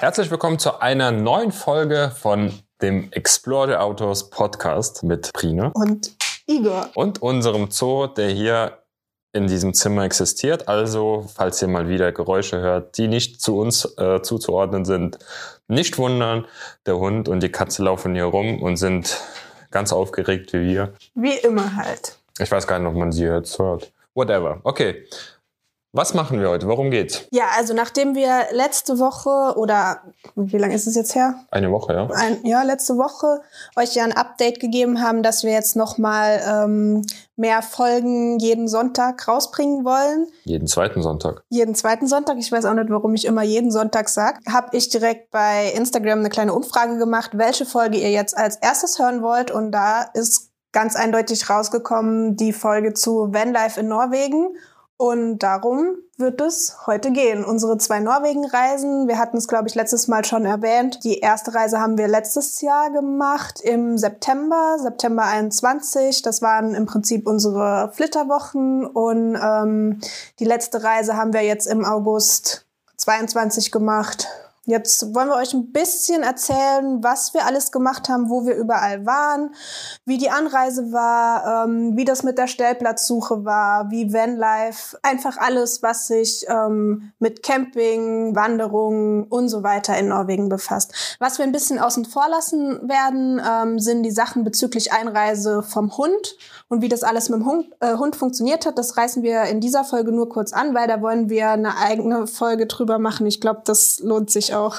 Herzlich willkommen zu einer neuen Folge von dem Explore the Autos Podcast mit Prine und Igor und unserem Zoo, der hier in diesem Zimmer existiert. Also, falls ihr mal wieder Geräusche hört, die nicht zu uns äh, zuzuordnen sind, nicht wundern. Der Hund und die Katze laufen hier rum und sind ganz aufgeregt wie wir. Wie immer halt. Ich weiß gar nicht, ob man sie jetzt hört. Whatever. Okay. Was machen wir heute? Worum geht's? Ja, also nachdem wir letzte Woche oder wie lange ist es jetzt her? Eine Woche, ja. Ein, ja, letzte Woche euch ja ein Update gegeben haben, dass wir jetzt nochmal ähm, mehr Folgen jeden Sonntag rausbringen wollen. Jeden zweiten Sonntag. Jeden zweiten Sonntag. Ich weiß auch nicht, warum ich immer jeden Sonntag sage. Habe ich direkt bei Instagram eine kleine Umfrage gemacht, welche Folge ihr jetzt als erstes hören wollt. Und da ist ganz eindeutig rausgekommen die Folge zu Vanlife in Norwegen. Und darum wird es heute gehen. Unsere zwei Norwegen-Reisen, wir hatten es, glaube ich, letztes Mal schon erwähnt. Die erste Reise haben wir letztes Jahr gemacht im September, September 21. Das waren im Prinzip unsere Flitterwochen. Und ähm, die letzte Reise haben wir jetzt im August 22 gemacht. Jetzt wollen wir euch ein bisschen erzählen, was wir alles gemacht haben, wo wir überall waren, wie die Anreise war, ähm, wie das mit der Stellplatzsuche war, wie Vanlife, einfach alles, was sich ähm, mit Camping, Wanderungen und so weiter in Norwegen befasst. Was wir ein bisschen außen vor lassen werden, ähm, sind die Sachen bezüglich Einreise vom Hund und wie das alles mit dem Hund, äh, Hund funktioniert hat. Das reißen wir in dieser Folge nur kurz an, weil da wollen wir eine eigene Folge drüber machen. Ich glaube, das lohnt sich auch.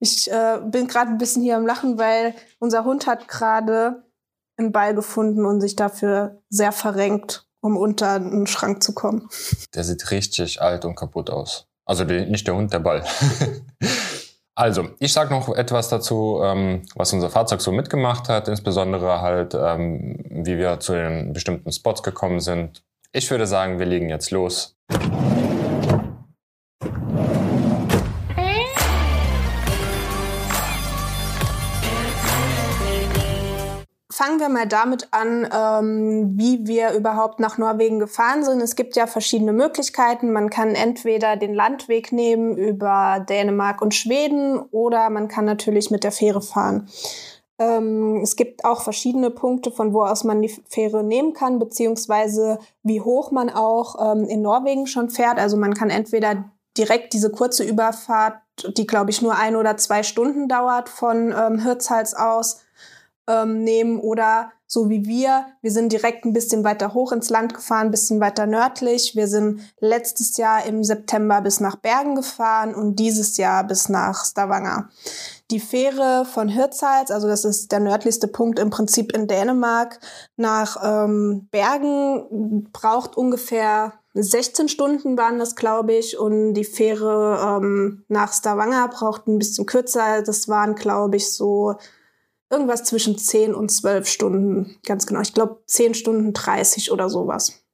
Ich äh, bin gerade ein bisschen hier am Lachen, weil unser Hund hat gerade einen Ball gefunden und sich dafür sehr verrenkt, um unter einen Schrank zu kommen. Der sieht richtig alt und kaputt aus. Also die, nicht der Hund, der Ball. also, ich sage noch etwas dazu, ähm, was unser Fahrzeug so mitgemacht hat, insbesondere halt, ähm, wie wir zu den bestimmten Spots gekommen sind. Ich würde sagen, wir legen jetzt los. Fangen wir mal damit an, ähm, wie wir überhaupt nach Norwegen gefahren sind. Es gibt ja verschiedene Möglichkeiten. Man kann entweder den Landweg nehmen über Dänemark und Schweden oder man kann natürlich mit der Fähre fahren. Ähm, es gibt auch verschiedene Punkte, von wo aus man die Fähre nehmen kann, beziehungsweise wie hoch man auch ähm, in Norwegen schon fährt. Also man kann entweder direkt diese kurze Überfahrt, die glaube ich nur ein oder zwei Stunden dauert, von ähm, Hirtshals aus ähm, nehmen oder so wie wir, wir sind direkt ein bisschen weiter hoch ins Land gefahren, ein bisschen weiter nördlich. Wir sind letztes Jahr im September bis nach Bergen gefahren und dieses Jahr bis nach Stavanger. Die Fähre von Hirtshals, also das ist der nördlichste Punkt im Prinzip in Dänemark, nach ähm, Bergen braucht ungefähr 16 Stunden waren das, glaube ich, und die Fähre ähm, nach Stavanger braucht ein bisschen kürzer. Das waren, glaube ich, so irgendwas zwischen 10 und 12 Stunden, ganz genau. Ich glaube 10 Stunden 30 oder sowas.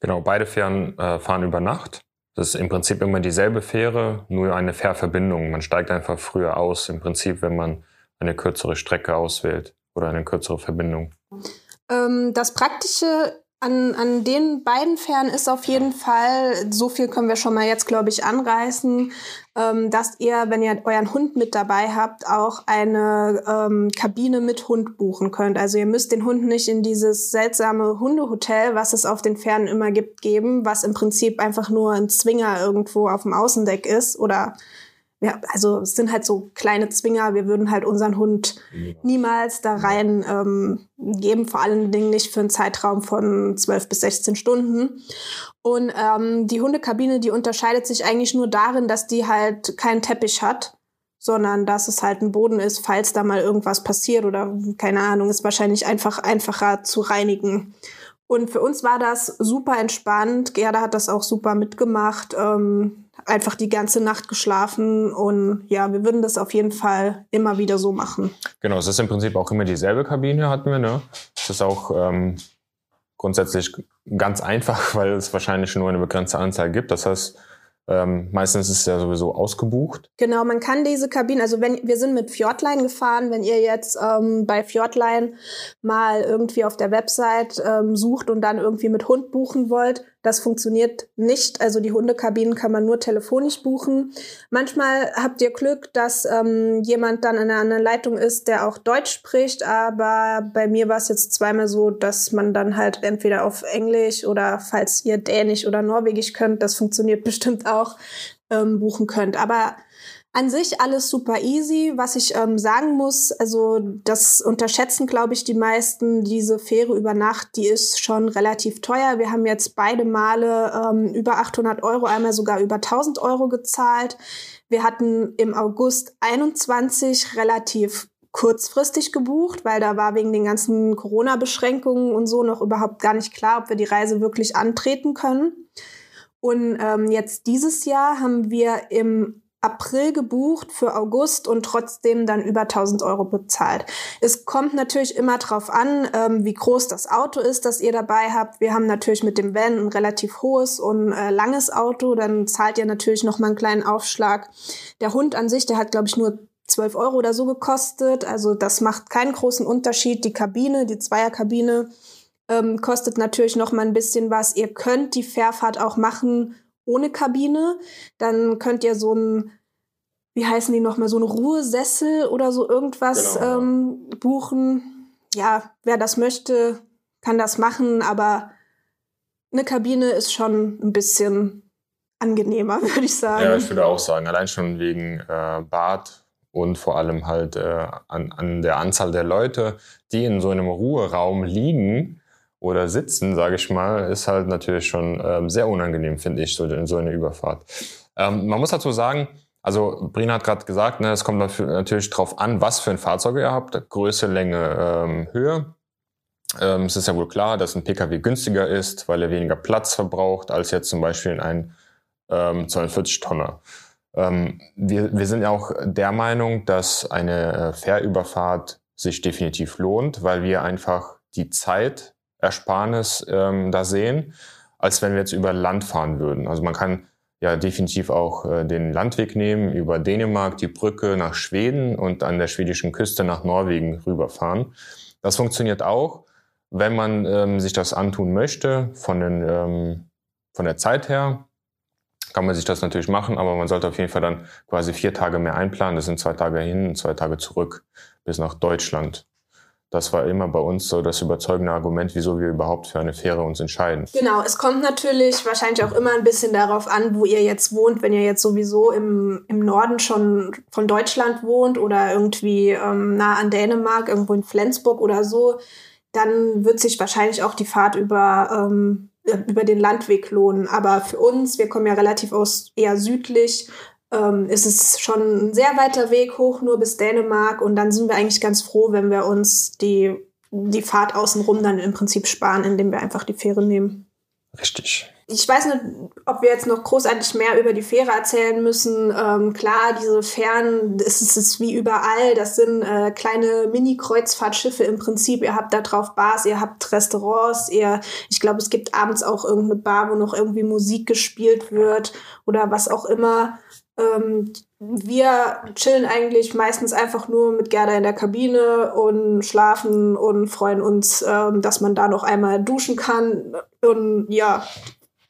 Genau, beide Fähren äh, fahren über Nacht. Das ist im Prinzip immer dieselbe Fähre, nur eine Fährverbindung. Man steigt einfach früher aus, im Prinzip, wenn man eine kürzere Strecke auswählt oder eine kürzere Verbindung. Ähm, das Praktische an, an den beiden Fähren ist auf jeden Fall, so viel können wir schon mal jetzt, glaube ich, anreißen, ähm, dass ihr, wenn ihr euren Hund mit dabei habt, auch eine ähm, Kabine mit Hund buchen könnt. Also ihr müsst den Hund nicht in dieses seltsame Hundehotel, was es auf den Fähren immer gibt, geben, was im Prinzip einfach nur ein Zwinger irgendwo auf dem Außendeck ist oder ja, also es sind halt so kleine Zwinger. Wir würden halt unseren Hund niemals da rein ähm, geben, vor allen Dingen nicht für einen Zeitraum von 12 bis 16 Stunden. Und ähm, die Hundekabine, die unterscheidet sich eigentlich nur darin, dass die halt keinen Teppich hat, sondern dass es halt ein Boden ist, falls da mal irgendwas passiert oder keine Ahnung, ist wahrscheinlich einfach einfacher zu reinigen. Und für uns war das super entspannt. Gerda hat das auch super mitgemacht. Ähm, einfach die ganze Nacht geschlafen und ja, wir würden das auf jeden Fall immer wieder so machen. Genau, es ist im Prinzip auch immer dieselbe Kabine hatten wir, ne? Es ist auch ähm, grundsätzlich ganz einfach, weil es wahrscheinlich nur eine begrenzte Anzahl gibt. Das heißt, ähm, meistens ist es ja sowieso ausgebucht. Genau, man kann diese Kabinen, also wenn wir sind mit Fjordline gefahren, wenn ihr jetzt ähm, bei Fjordline mal irgendwie auf der Website ähm, sucht und dann irgendwie mit Hund buchen wollt, Das funktioniert nicht. Also die Hundekabinen kann man nur telefonisch buchen. Manchmal habt ihr Glück, dass ähm, jemand dann in einer anderen Leitung ist, der auch Deutsch spricht. Aber bei mir war es jetzt zweimal so, dass man dann halt entweder auf Englisch oder falls ihr Dänisch oder Norwegisch könnt, das funktioniert bestimmt auch, ähm, buchen könnt. Aber an sich alles super easy. Was ich ähm, sagen muss, also das unterschätzen, glaube ich, die meisten. Diese Fähre über Nacht, die ist schon relativ teuer. Wir haben jetzt beide Male ähm, über 800 Euro, einmal sogar über 1000 Euro gezahlt. Wir hatten im August 21 relativ kurzfristig gebucht, weil da war wegen den ganzen Corona-Beschränkungen und so noch überhaupt gar nicht klar, ob wir die Reise wirklich antreten können. Und ähm, jetzt dieses Jahr haben wir im April gebucht für August und trotzdem dann über 1000 Euro bezahlt. Es kommt natürlich immer drauf an, ähm, wie groß das Auto ist, das ihr dabei habt. Wir haben natürlich mit dem Van ein relativ hohes und äh, langes Auto, dann zahlt ihr natürlich noch mal einen kleinen Aufschlag. Der Hund an sich, der hat glaube ich nur 12 Euro oder so gekostet. Also das macht keinen großen Unterschied. Die Kabine, die Zweierkabine, ähm, kostet natürlich noch mal ein bisschen was. Ihr könnt die Fährfahrt auch machen ohne Kabine. Dann könnt ihr so ein, wie heißen die nochmal, so ein Ruhesessel oder so irgendwas genau, ähm, buchen. Ja, wer das möchte, kann das machen, aber eine Kabine ist schon ein bisschen angenehmer, würde ich sagen. Ja, ich würde auch sagen, allein schon wegen äh, Bad und vor allem halt äh, an, an der Anzahl der Leute, die in so einem Ruheraum liegen oder sitzen, sage ich mal, ist halt natürlich schon ähm, sehr unangenehm, finde ich, so, so eine Überfahrt. Ähm, man muss dazu sagen, also Brina hat gerade gesagt, ne, es kommt natürlich drauf an, was für ein Fahrzeug ihr habt, Größe, Länge, ähm, Höhe. Ähm, es ist ja wohl klar, dass ein Pkw günstiger ist, weil er weniger Platz verbraucht als jetzt zum Beispiel ein ähm, 42 Tonner. Ähm, wir, wir sind ja auch der Meinung, dass eine äh, Fährüberfahrt sich definitiv lohnt, weil wir einfach die Zeit Ersparnis ähm, da sehen, als wenn wir jetzt über Land fahren würden. Also man kann ja definitiv auch äh, den Landweg nehmen, über Dänemark die Brücke nach Schweden und an der schwedischen Küste nach Norwegen rüberfahren. Das funktioniert auch, wenn man ähm, sich das antun möchte, von, den, ähm, von der Zeit her, kann man sich das natürlich machen, aber man sollte auf jeden Fall dann quasi vier Tage mehr einplanen. Das sind zwei Tage hin und zwei Tage zurück bis nach Deutschland. Das war immer bei uns so das überzeugende Argument, wieso wir überhaupt für eine Fähre uns entscheiden. Genau, es kommt natürlich wahrscheinlich auch immer ein bisschen darauf an, wo ihr jetzt wohnt. Wenn ihr jetzt sowieso im, im Norden schon von Deutschland wohnt oder irgendwie ähm, nah an Dänemark, irgendwo in Flensburg oder so, dann wird sich wahrscheinlich auch die Fahrt über, ähm, über den Landweg lohnen. Aber für uns, wir kommen ja relativ aus eher südlich, ähm, ist es schon ein sehr weiter Weg hoch, nur bis Dänemark. Und dann sind wir eigentlich ganz froh, wenn wir uns die, die Fahrt außenrum dann im Prinzip sparen, indem wir einfach die Fähre nehmen. Richtig. Ich weiß nicht, ob wir jetzt noch großartig mehr über die Fähre erzählen müssen. Ähm, klar, diese Fähren, es ist wie überall. Das sind äh, kleine Mini-Kreuzfahrtschiffe im Prinzip. Ihr habt da drauf Bars, ihr habt Restaurants, ihr, ich glaube, es gibt abends auch irgendeine Bar, wo noch irgendwie Musik gespielt wird oder was auch immer. Ähm, wir chillen eigentlich meistens einfach nur mit Gerda in der Kabine und schlafen und freuen uns, ähm, dass man da noch einmal duschen kann. Und ja,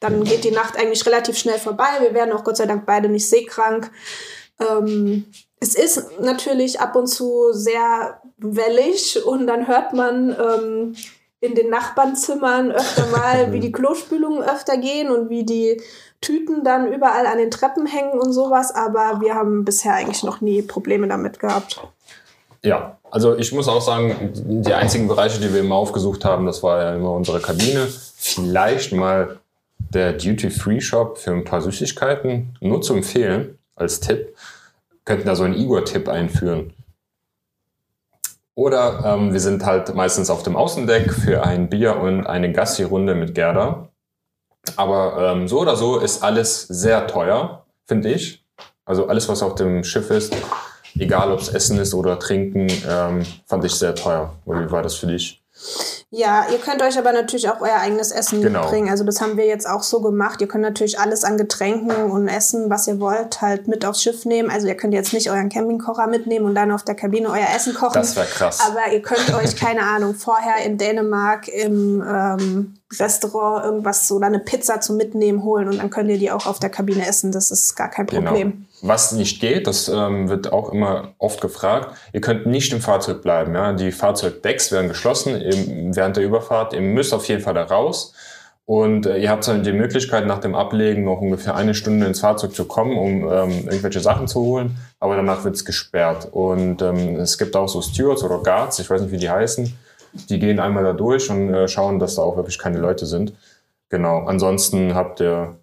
dann geht die Nacht eigentlich relativ schnell vorbei. Wir werden auch Gott sei Dank beide nicht seekrank. Ähm, es ist natürlich ab und zu sehr wellig und dann hört man ähm, in den Nachbarnzimmern öfter mal, wie die Klospülungen öfter gehen und wie die Tüten dann überall an den Treppen hängen und sowas, aber wir haben bisher eigentlich noch nie Probleme damit gehabt. Ja, also ich muss auch sagen, die einzigen Bereiche, die wir immer aufgesucht haben, das war ja immer unsere Kabine. Vielleicht mal der Duty-Free-Shop für ein paar Süßigkeiten. Nur zu empfehlen, als Tipp. Könnten da so einen Igor-Tipp einführen. Oder ähm, wir sind halt meistens auf dem Außendeck für ein Bier und eine Gassi-Runde mit Gerda. Aber ähm, so oder so ist alles sehr teuer, finde ich. Also alles, was auf dem Schiff ist, egal ob es Essen ist oder Trinken, ähm, fand ich sehr teuer. Wie war das für dich? Ja, ihr könnt euch aber natürlich auch euer eigenes Essen genau. mitbringen. Also das haben wir jetzt auch so gemacht. Ihr könnt natürlich alles an Getränken und Essen, was ihr wollt, halt mit aufs Schiff nehmen. Also ihr könnt jetzt nicht euren Campingkocher mitnehmen und dann auf der Kabine euer Essen kochen. Das wäre krass. Aber ihr könnt euch, keine Ahnung, vorher in Dänemark im ähm, Restaurant irgendwas oder eine Pizza zum Mitnehmen holen und dann könnt ihr die auch auf der Kabine essen. Das ist gar kein genau. Problem. Genau. Was nicht geht, das ähm, wird auch immer oft gefragt, ihr könnt nicht im Fahrzeug bleiben. Ja? Die Fahrzeugdecks werden geschlossen im, während der Überfahrt. Ihr müsst auf jeden Fall da raus. Und äh, ihr habt dann die Möglichkeit, nach dem Ablegen noch ungefähr eine Stunde ins Fahrzeug zu kommen, um ähm, irgendwelche Sachen zu holen. Aber danach wird's gesperrt. Und ähm, es gibt auch so Stewards oder Guards, ich weiß nicht, wie die heißen. Die gehen einmal da durch und äh, schauen, dass da auch wirklich keine Leute sind. Genau. Ansonsten habt ihr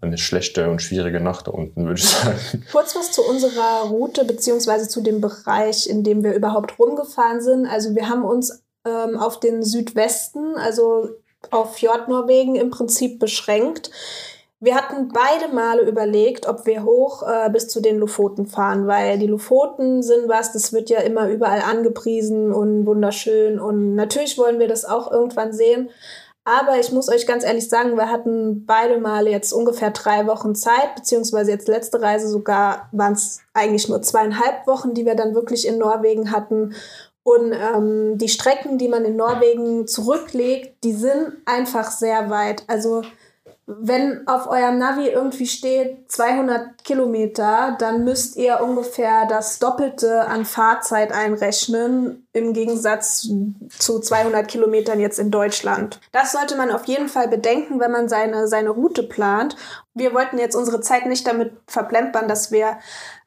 eine schlechte und schwierige Nacht da unten, würde ich sagen. Kurz was zu unserer Route beziehungsweise zu dem Bereich, in dem wir überhaupt rumgefahren sind. Also wir haben uns ähm, auf den Südwesten, also auf Fjordnorwegen im Prinzip beschränkt. Wir hatten beide Male überlegt, ob wir hoch äh, bis zu den Lofoten fahren, weil die Lofoten sind was, das wird ja immer überall angepriesen und wunderschön und natürlich wollen wir das auch irgendwann sehen. Aber ich muss euch ganz ehrlich sagen, wir hatten beide Male jetzt ungefähr drei Wochen Zeit, beziehungsweise jetzt letzte Reise sogar waren es eigentlich nur zweieinhalb Wochen, die wir dann wirklich in Norwegen hatten. Und ähm, die Strecken, die man in Norwegen zurücklegt, die sind einfach sehr weit. Also wenn auf eurem Navi irgendwie steht 200 Kilometer, dann müsst ihr ungefähr das Doppelte an Fahrzeit einrechnen im Gegensatz zu 200 Kilometern jetzt in Deutschland. Das sollte man auf jeden Fall bedenken, wenn man seine, seine Route plant. Wir wollten jetzt unsere Zeit nicht damit verplempern, dass wir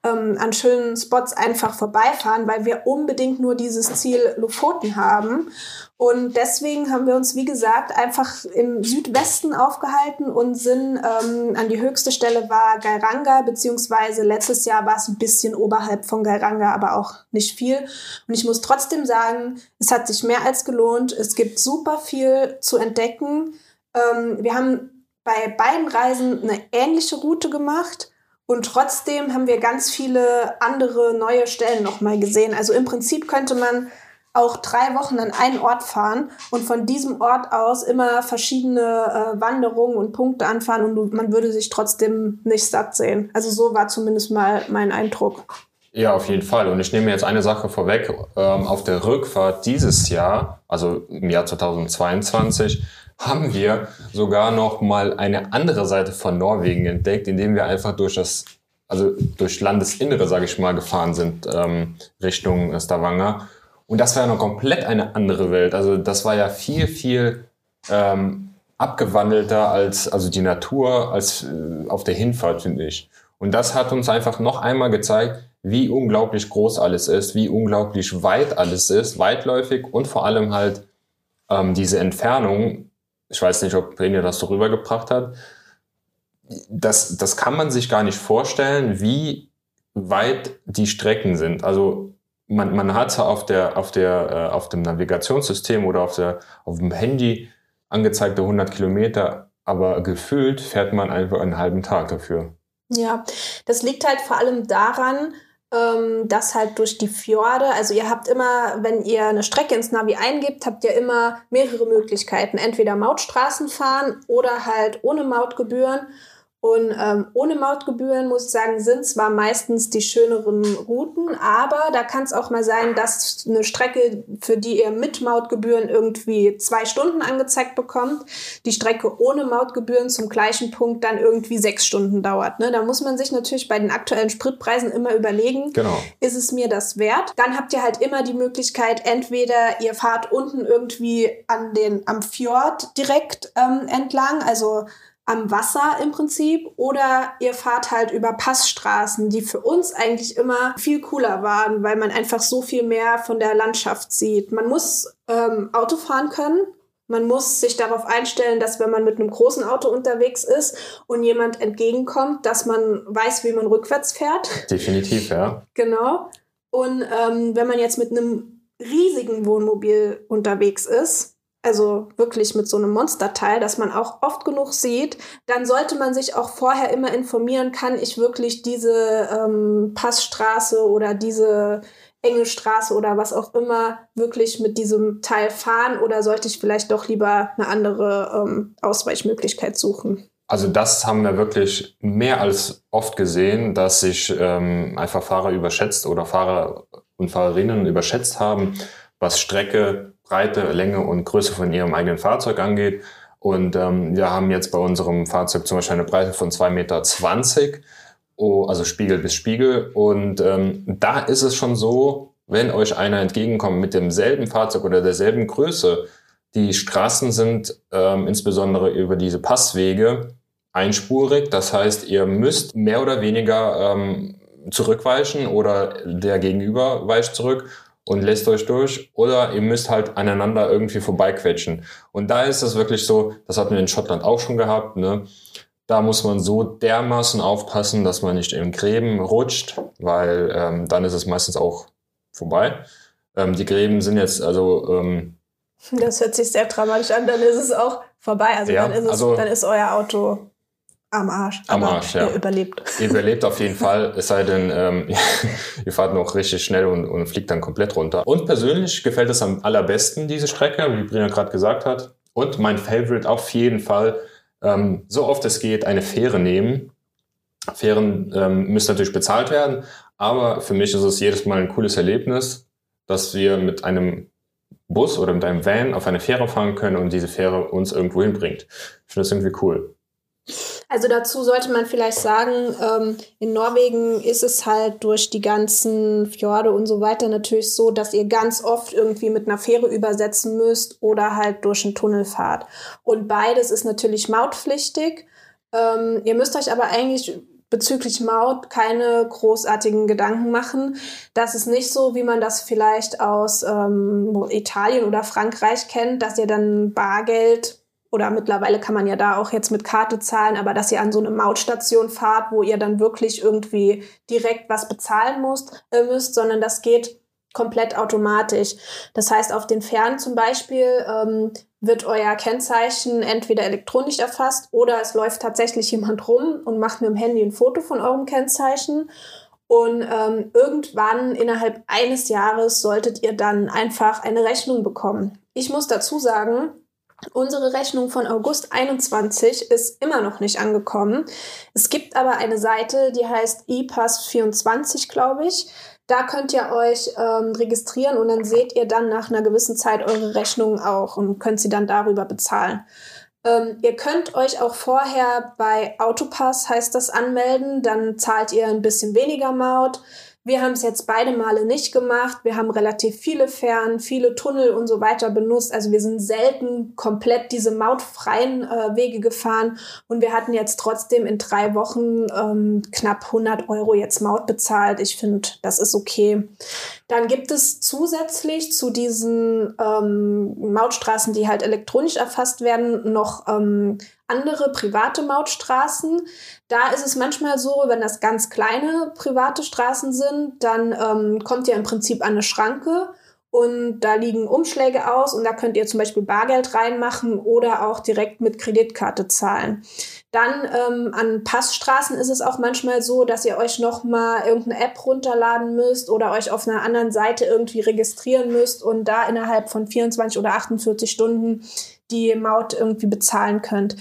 ähm, an schönen Spots einfach vorbeifahren, weil wir unbedingt nur dieses Ziel Lofoten haben. Und deswegen haben wir uns, wie gesagt, einfach im Südwesten aufgehalten und sind ähm, an die höchste Stelle war Gairanga, beziehungsweise letztes Jahr war es ein bisschen oberhalb von Gairanga, aber auch nicht viel. Und ich muss trotzdem sagen, es hat sich mehr als gelohnt. Es gibt super viel zu entdecken. Ähm, wir haben bei beiden Reisen eine ähnliche Route gemacht. Und trotzdem haben wir ganz viele andere neue Stellen nochmal gesehen. Also im Prinzip könnte man auch drei Wochen an einen Ort fahren und von diesem Ort aus immer verschiedene äh, Wanderungen und Punkte anfahren und man würde sich trotzdem nicht satt sehen. Also so war zumindest mal mein Eindruck. Ja, auf jeden Fall. Und ich nehme jetzt eine Sache vorweg. Ähm, auf der Rückfahrt dieses Jahr, also im Jahr 2022, haben wir sogar noch mal eine andere Seite von Norwegen entdeckt, indem wir einfach durch das, also durch Landesinnere, sage ich mal, gefahren sind ähm, Richtung Stavanger. Und das war ja noch komplett eine andere Welt. Also das war ja viel, viel ähm, abgewandelter als also die Natur als äh, auf der Hinfahrt, finde ich. Und das hat uns einfach noch einmal gezeigt, wie unglaublich groß alles ist, wie unglaublich weit alles ist, weitläufig und vor allem halt ähm, diese Entfernung. Ich weiß nicht, ob Renja das so rübergebracht hat. Das, das kann man sich gar nicht vorstellen, wie weit die Strecken sind. Also man, man hat auf der, auf der, äh, auf dem Navigationssystem oder auf der, auf dem Handy angezeigte 100 Kilometer, aber gefühlt fährt man einfach einen halben Tag dafür. Ja, das liegt halt vor allem daran, ähm, dass halt durch die Fjorde, also ihr habt immer, wenn ihr eine Strecke ins Navi eingibt, habt ihr immer mehrere Möglichkeiten. Entweder Mautstraßen fahren oder halt ohne Mautgebühren. Und ähm, ohne Mautgebühren, muss ich sagen, sind zwar meistens die schöneren Routen, aber da kann es auch mal sein, dass eine Strecke, für die ihr mit Mautgebühren irgendwie zwei Stunden angezeigt bekommt, die Strecke ohne Mautgebühren zum gleichen Punkt dann irgendwie sechs Stunden dauert. Ne? Da muss man sich natürlich bei den aktuellen Spritpreisen immer überlegen, genau. ist es mir das wert? Dann habt ihr halt immer die Möglichkeit, entweder ihr fahrt unten irgendwie an den, am Fjord direkt ähm, entlang, also am Wasser im Prinzip oder ihr fahrt halt über Passstraßen, die für uns eigentlich immer viel cooler waren, weil man einfach so viel mehr von der Landschaft sieht. Man muss ähm, Auto fahren können. Man muss sich darauf einstellen, dass wenn man mit einem großen Auto unterwegs ist und jemand entgegenkommt, dass man weiß, wie man rückwärts fährt. Definitiv, ja. Genau. Und ähm, wenn man jetzt mit einem riesigen Wohnmobil unterwegs ist, also wirklich mit so einem Monsterteil, das man auch oft genug sieht, dann sollte man sich auch vorher immer informieren, kann ich wirklich diese ähm, Passstraße oder diese enge Straße oder was auch immer wirklich mit diesem Teil fahren oder sollte ich vielleicht doch lieber eine andere ähm, Ausweichmöglichkeit suchen? Also das haben wir wirklich mehr als oft gesehen, dass sich ähm, einfach Fahrer überschätzt oder Fahrer und Fahrerinnen überschätzt haben, was Strecke, Breite, Länge und Größe von ihrem eigenen Fahrzeug angeht. Und ähm, wir haben jetzt bei unserem Fahrzeug zum Beispiel eine Breite von 2,20 Meter, oh, also Spiegel bis Spiegel. Und ähm, da ist es schon so, wenn euch einer entgegenkommt mit demselben Fahrzeug oder derselben Größe, die Straßen sind ähm, insbesondere über diese Passwege einspurig. Das heißt, ihr müsst mehr oder weniger ähm, zurückweichen oder der Gegenüber weicht zurück und lässt euch durch oder ihr müsst halt aneinander irgendwie vorbeiquetschen. Und da ist es wirklich so, das hatten wir in Schottland auch schon gehabt, ne? Da muss man so dermaßen aufpassen, dass man nicht in Gräben rutscht, weil ähm, dann ist es meistens auch vorbei. Ähm, die Gräben sind jetzt also ähm, das hört sich sehr dramatisch an, dann ist es auch vorbei. Also, ja, dann, ist es, also dann ist euer Auto am Arsch. Am Arsch, ja. Ihr überlebt. Ihr überlebt auf jeden Fall, es sei denn, ähm, ihr fahrt noch richtig schnell und, und fliegt dann komplett runter. Und persönlich gefällt es am allerbesten, diese Strecke, wie Brina gerade gesagt hat. Und mein Favorite auf jeden Fall, ähm, so oft es geht, eine Fähre nehmen. Fähren ähm, müssen natürlich bezahlt werden, aber für mich ist es jedes Mal ein cooles Erlebnis, dass wir mit einem Bus oder mit einem Van auf eine Fähre fahren können und diese Fähre uns irgendwo hinbringt. Ich finde das irgendwie cool. Also dazu sollte man vielleicht sagen, ähm, in Norwegen ist es halt durch die ganzen Fjorde und so weiter natürlich so, dass ihr ganz oft irgendwie mit einer Fähre übersetzen müsst oder halt durch einen Tunnel fahrt. Und beides ist natürlich mautpflichtig. Ähm, ihr müsst euch aber eigentlich bezüglich Maut keine großartigen Gedanken machen. Das ist nicht so, wie man das vielleicht aus ähm, Italien oder Frankreich kennt, dass ihr dann Bargeld oder mittlerweile kann man ja da auch jetzt mit Karte zahlen, aber dass ihr an so eine Mautstation fahrt, wo ihr dann wirklich irgendwie direkt was bezahlen müsst, äh, müsst sondern das geht komplett automatisch. Das heißt, auf den Fähren zum Beispiel ähm, wird euer Kennzeichen entweder elektronisch erfasst oder es läuft tatsächlich jemand rum und macht mit dem Handy ein Foto von eurem Kennzeichen. Und ähm, irgendwann innerhalb eines Jahres solltet ihr dann einfach eine Rechnung bekommen. Ich muss dazu sagen, Unsere Rechnung von August 21 ist immer noch nicht angekommen. Es gibt aber eine Seite, die heißt ePass24, glaube ich. Da könnt ihr euch ähm, registrieren und dann seht ihr dann nach einer gewissen Zeit eure Rechnungen auch und könnt sie dann darüber bezahlen. Ähm, ihr könnt euch auch vorher bei Autopass, heißt das, anmelden. Dann zahlt ihr ein bisschen weniger Maut. Wir haben es jetzt beide Male nicht gemacht. Wir haben relativ viele Fähren, viele Tunnel und so weiter benutzt. Also wir sind selten komplett diese mautfreien äh, Wege gefahren und wir hatten jetzt trotzdem in drei Wochen ähm, knapp 100 Euro jetzt Maut bezahlt. Ich finde, das ist okay. Dann gibt es zusätzlich zu diesen ähm, Mautstraßen, die halt elektronisch erfasst werden, noch ähm, andere private Mautstraßen. Da ist es manchmal so, wenn das ganz kleine private Straßen sind, dann ähm, kommt ihr im Prinzip an eine Schranke und da liegen Umschläge aus und da könnt ihr zum Beispiel Bargeld reinmachen oder auch direkt mit Kreditkarte zahlen. Dann ähm, an Passstraßen ist es auch manchmal so, dass ihr euch noch mal irgendeine App runterladen müsst oder euch auf einer anderen Seite irgendwie registrieren müsst und da innerhalb von 24 oder 48 Stunden die Maut irgendwie bezahlen könnt.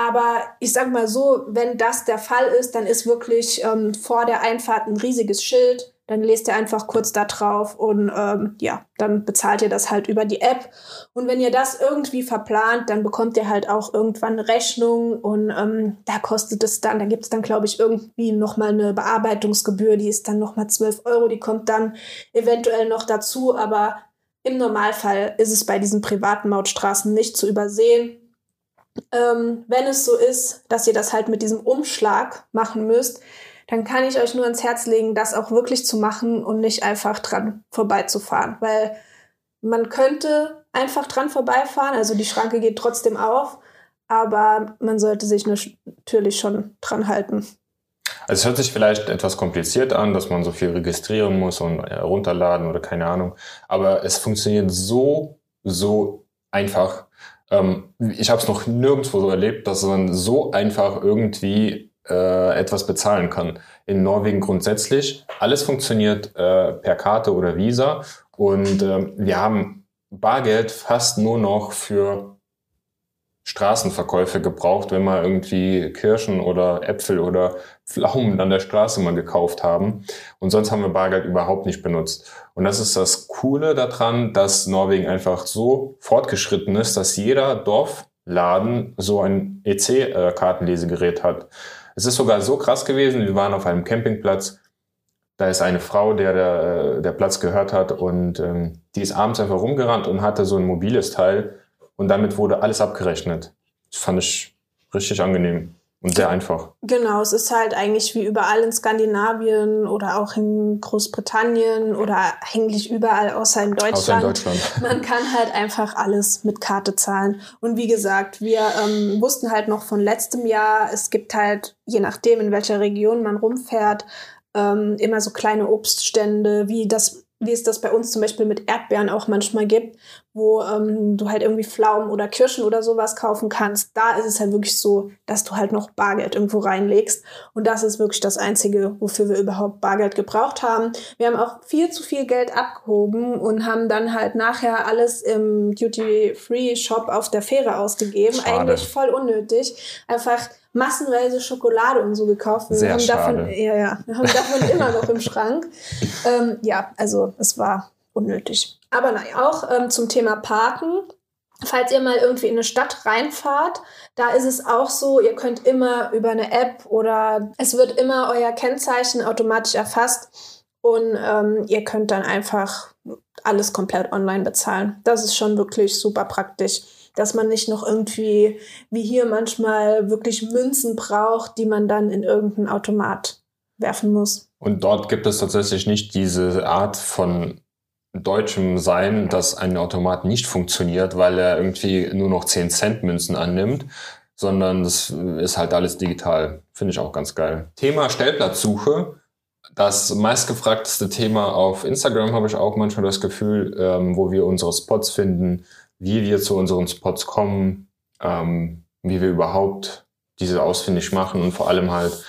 Aber ich sag mal so, wenn das der Fall ist, dann ist wirklich ähm, vor der Einfahrt ein riesiges Schild. Dann lest ihr einfach kurz da drauf und ähm, ja, dann bezahlt ihr das halt über die App. Und wenn ihr das irgendwie verplant, dann bekommt ihr halt auch irgendwann eine Rechnung und ähm, da kostet es dann, da gibt es dann, glaube ich, irgendwie nochmal eine Bearbeitungsgebühr, die ist dann nochmal 12 Euro, die kommt dann eventuell noch dazu, aber im Normalfall ist es bei diesen privaten Mautstraßen nicht zu übersehen. Ähm, wenn es so ist, dass ihr das halt mit diesem Umschlag machen müsst, dann kann ich euch nur ans Herz legen, das auch wirklich zu machen und nicht einfach dran vorbeizufahren. Weil man könnte einfach dran vorbeifahren, also die Schranke geht trotzdem auf, aber man sollte sich natürlich schon dran halten. Also es hört sich vielleicht etwas kompliziert an, dass man so viel registrieren muss und herunterladen oder keine Ahnung. Aber es funktioniert so, so einfach. Ähm, ich habe es noch nirgendwo so erlebt, dass man so einfach irgendwie äh, etwas bezahlen kann. In Norwegen grundsätzlich, alles funktioniert äh, per Karte oder Visa und äh, wir haben Bargeld fast nur noch für Straßenverkäufe gebraucht, wenn wir irgendwie Kirschen oder Äpfel oder Pflaumen an der Straße mal gekauft haben. Und sonst haben wir Bargeld überhaupt nicht benutzt. Und das ist das Coole daran, dass Norwegen einfach so fortgeschritten ist, dass jeder Dorfladen so ein EC-Kartenlesegerät hat. Es ist sogar so krass gewesen, wir waren auf einem Campingplatz, da ist eine Frau, der der, der Platz gehört hat und ähm, die ist abends einfach rumgerannt und hatte so ein mobiles Teil und damit wurde alles abgerechnet. Das fand ich richtig angenehm und sehr einfach. Genau, es ist halt eigentlich wie überall in Skandinavien oder auch in Großbritannien oder eigentlich überall außer in Deutschland. Außer in Deutschland. Man kann halt einfach alles mit Karte zahlen. Und wie gesagt, wir ähm, wussten halt noch von letztem Jahr, es gibt halt, je nachdem, in welcher Region man rumfährt, ähm, immer so kleine Obststände, wie das wie es das bei uns zum Beispiel mit Erdbeeren auch manchmal gibt, wo ähm, du halt irgendwie Pflaumen oder Kirschen oder sowas kaufen kannst. Da ist es halt wirklich so, dass du halt noch Bargeld irgendwo reinlegst. Und das ist wirklich das Einzige, wofür wir überhaupt Bargeld gebraucht haben. Wir haben auch viel zu viel Geld abgehoben und haben dann halt nachher alles im Duty-Free-Shop auf der Fähre ausgegeben. Schade. Eigentlich voll unnötig. Einfach massenweise Schokolade und so gekauft. Wir Sehr haben schade. davon, ja, ja, wir haben davon immer noch im Schrank. Ähm, ja, also es war unnötig. Aber naja, auch ähm, zum Thema Parken. Falls ihr mal irgendwie in eine Stadt reinfahrt, da ist es auch so, ihr könnt immer über eine App oder es wird immer euer Kennzeichen automatisch erfasst und ähm, ihr könnt dann einfach alles komplett online bezahlen. Das ist schon wirklich super praktisch dass man nicht noch irgendwie, wie hier manchmal, wirklich Münzen braucht, die man dann in irgendeinen Automat werfen muss. Und dort gibt es tatsächlich nicht diese Art von deutschem Sein, dass ein Automat nicht funktioniert, weil er irgendwie nur noch 10 Cent Münzen annimmt, sondern das ist halt alles digital. Finde ich auch ganz geil. Thema Stellplatzsuche. Das meistgefragteste Thema auf Instagram habe ich auch manchmal das Gefühl, ähm, wo wir unsere Spots finden, wie wir zu unseren Spots kommen, ähm, wie wir überhaupt diese ausfindig machen und vor allem halt,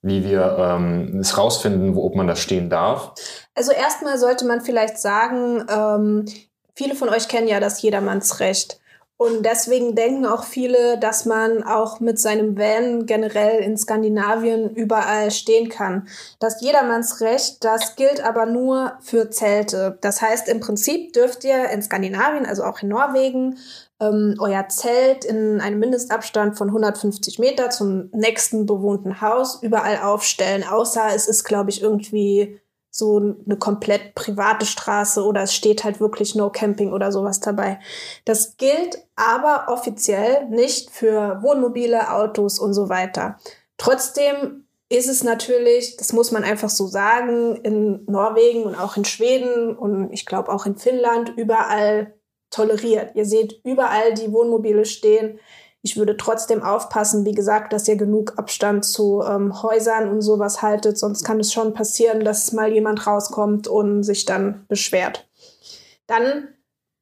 wie wir ähm, es rausfinden, wo, ob man da stehen darf. Also erstmal sollte man vielleicht sagen, ähm, viele von euch kennen ja das Jedermannsrecht. Und deswegen denken auch viele, dass man auch mit seinem Van generell in Skandinavien überall stehen kann. Das Jedermannsrecht, das gilt aber nur für Zelte. Das heißt, im Prinzip dürft ihr in Skandinavien, also auch in Norwegen, ähm, euer Zelt in einem Mindestabstand von 150 Meter zum nächsten bewohnten Haus überall aufstellen, außer es ist, glaube ich, irgendwie so eine komplett private Straße oder es steht halt wirklich No Camping oder sowas dabei. Das gilt aber offiziell nicht für Wohnmobile, Autos und so weiter. Trotzdem ist es natürlich, das muss man einfach so sagen, in Norwegen und auch in Schweden und ich glaube auch in Finnland überall toleriert. Ihr seht überall die Wohnmobile stehen. Ich würde trotzdem aufpassen, wie gesagt, dass ihr genug Abstand zu ähm, Häusern und sowas haltet, sonst kann es schon passieren, dass mal jemand rauskommt und sich dann beschwert. Dann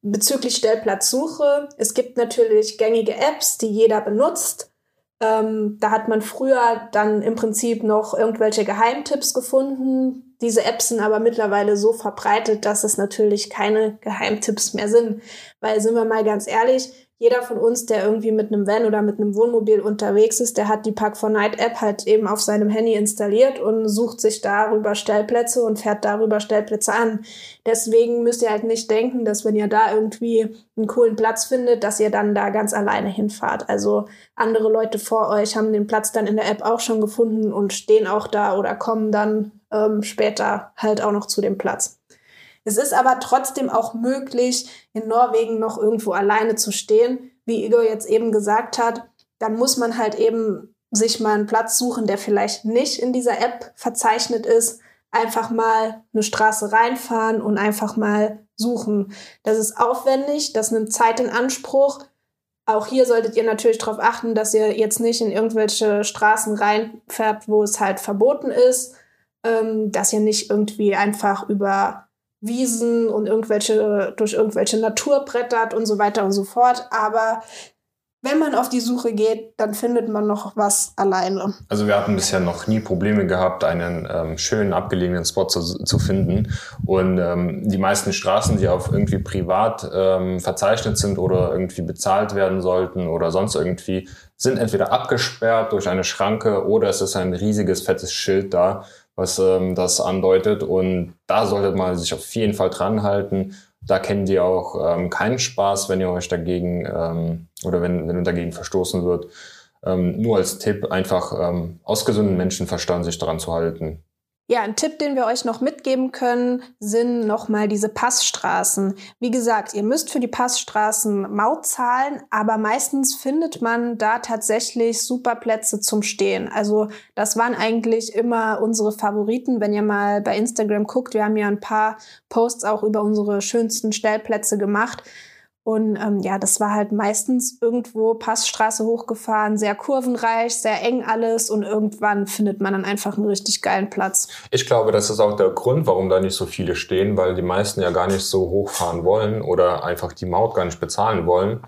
bezüglich Stellplatzsuche. Es gibt natürlich gängige Apps, die jeder benutzt. Ähm, da hat man früher dann im Prinzip noch irgendwelche Geheimtipps gefunden. Diese Apps sind aber mittlerweile so verbreitet, dass es natürlich keine Geheimtipps mehr sind. Weil, sind wir mal ganz ehrlich, jeder von uns, der irgendwie mit einem Van oder mit einem Wohnmobil unterwegs ist, der hat die Park 4 Night App halt eben auf seinem Handy installiert und sucht sich darüber Stellplätze und fährt darüber Stellplätze an. Deswegen müsst ihr halt nicht denken, dass wenn ihr da irgendwie einen coolen Platz findet, dass ihr dann da ganz alleine hinfahrt. Also andere Leute vor euch haben den Platz dann in der App auch schon gefunden und stehen auch da oder kommen dann ähm, später halt auch noch zu dem Platz. Es ist aber trotzdem auch möglich, in Norwegen noch irgendwo alleine zu stehen. Wie Igor jetzt eben gesagt hat, dann muss man halt eben sich mal einen Platz suchen, der vielleicht nicht in dieser App verzeichnet ist. Einfach mal eine Straße reinfahren und einfach mal suchen. Das ist aufwendig, das nimmt Zeit in Anspruch. Auch hier solltet ihr natürlich darauf achten, dass ihr jetzt nicht in irgendwelche Straßen reinfährt, wo es halt verboten ist, ähm, dass ihr nicht irgendwie einfach über Wiesen und irgendwelche, durch irgendwelche Natur brettert und so weiter und so fort. Aber wenn man auf die Suche geht, dann findet man noch was alleine. Also wir hatten bisher noch nie Probleme gehabt, einen ähm, schönen abgelegenen Spot zu, zu finden. Und ähm, die meisten Straßen, die auf irgendwie privat ähm, verzeichnet sind oder irgendwie bezahlt werden sollten oder sonst irgendwie, sind entweder abgesperrt durch eine Schranke oder es ist ein riesiges fettes Schild da, was ähm, das andeutet. Und da sollte man sich auf jeden Fall dran halten da kennt ihr auch ähm, keinen Spaß, wenn ihr euch dagegen ähm, oder wenn, wenn dagegen verstoßen wird. Ähm, nur als Tipp, einfach ähm, aus gesundem Menschenverstand sich daran zu halten. Ja, ein Tipp, den wir euch noch mitgeben können, sind nochmal diese Passstraßen. Wie gesagt, ihr müsst für die Passstraßen Maut zahlen, aber meistens findet man da tatsächlich super Plätze zum Stehen. Also das waren eigentlich immer unsere Favoriten. Wenn ihr mal bei Instagram guckt, wir haben ja ein paar Posts auch über unsere schönsten Stellplätze gemacht. Und ähm, ja, das war halt meistens irgendwo Passstraße hochgefahren, sehr kurvenreich, sehr eng alles und irgendwann findet man dann einfach einen richtig geilen Platz. Ich glaube, das ist auch der Grund, warum da nicht so viele stehen, weil die meisten ja gar nicht so hochfahren wollen oder einfach die Maut gar nicht bezahlen wollen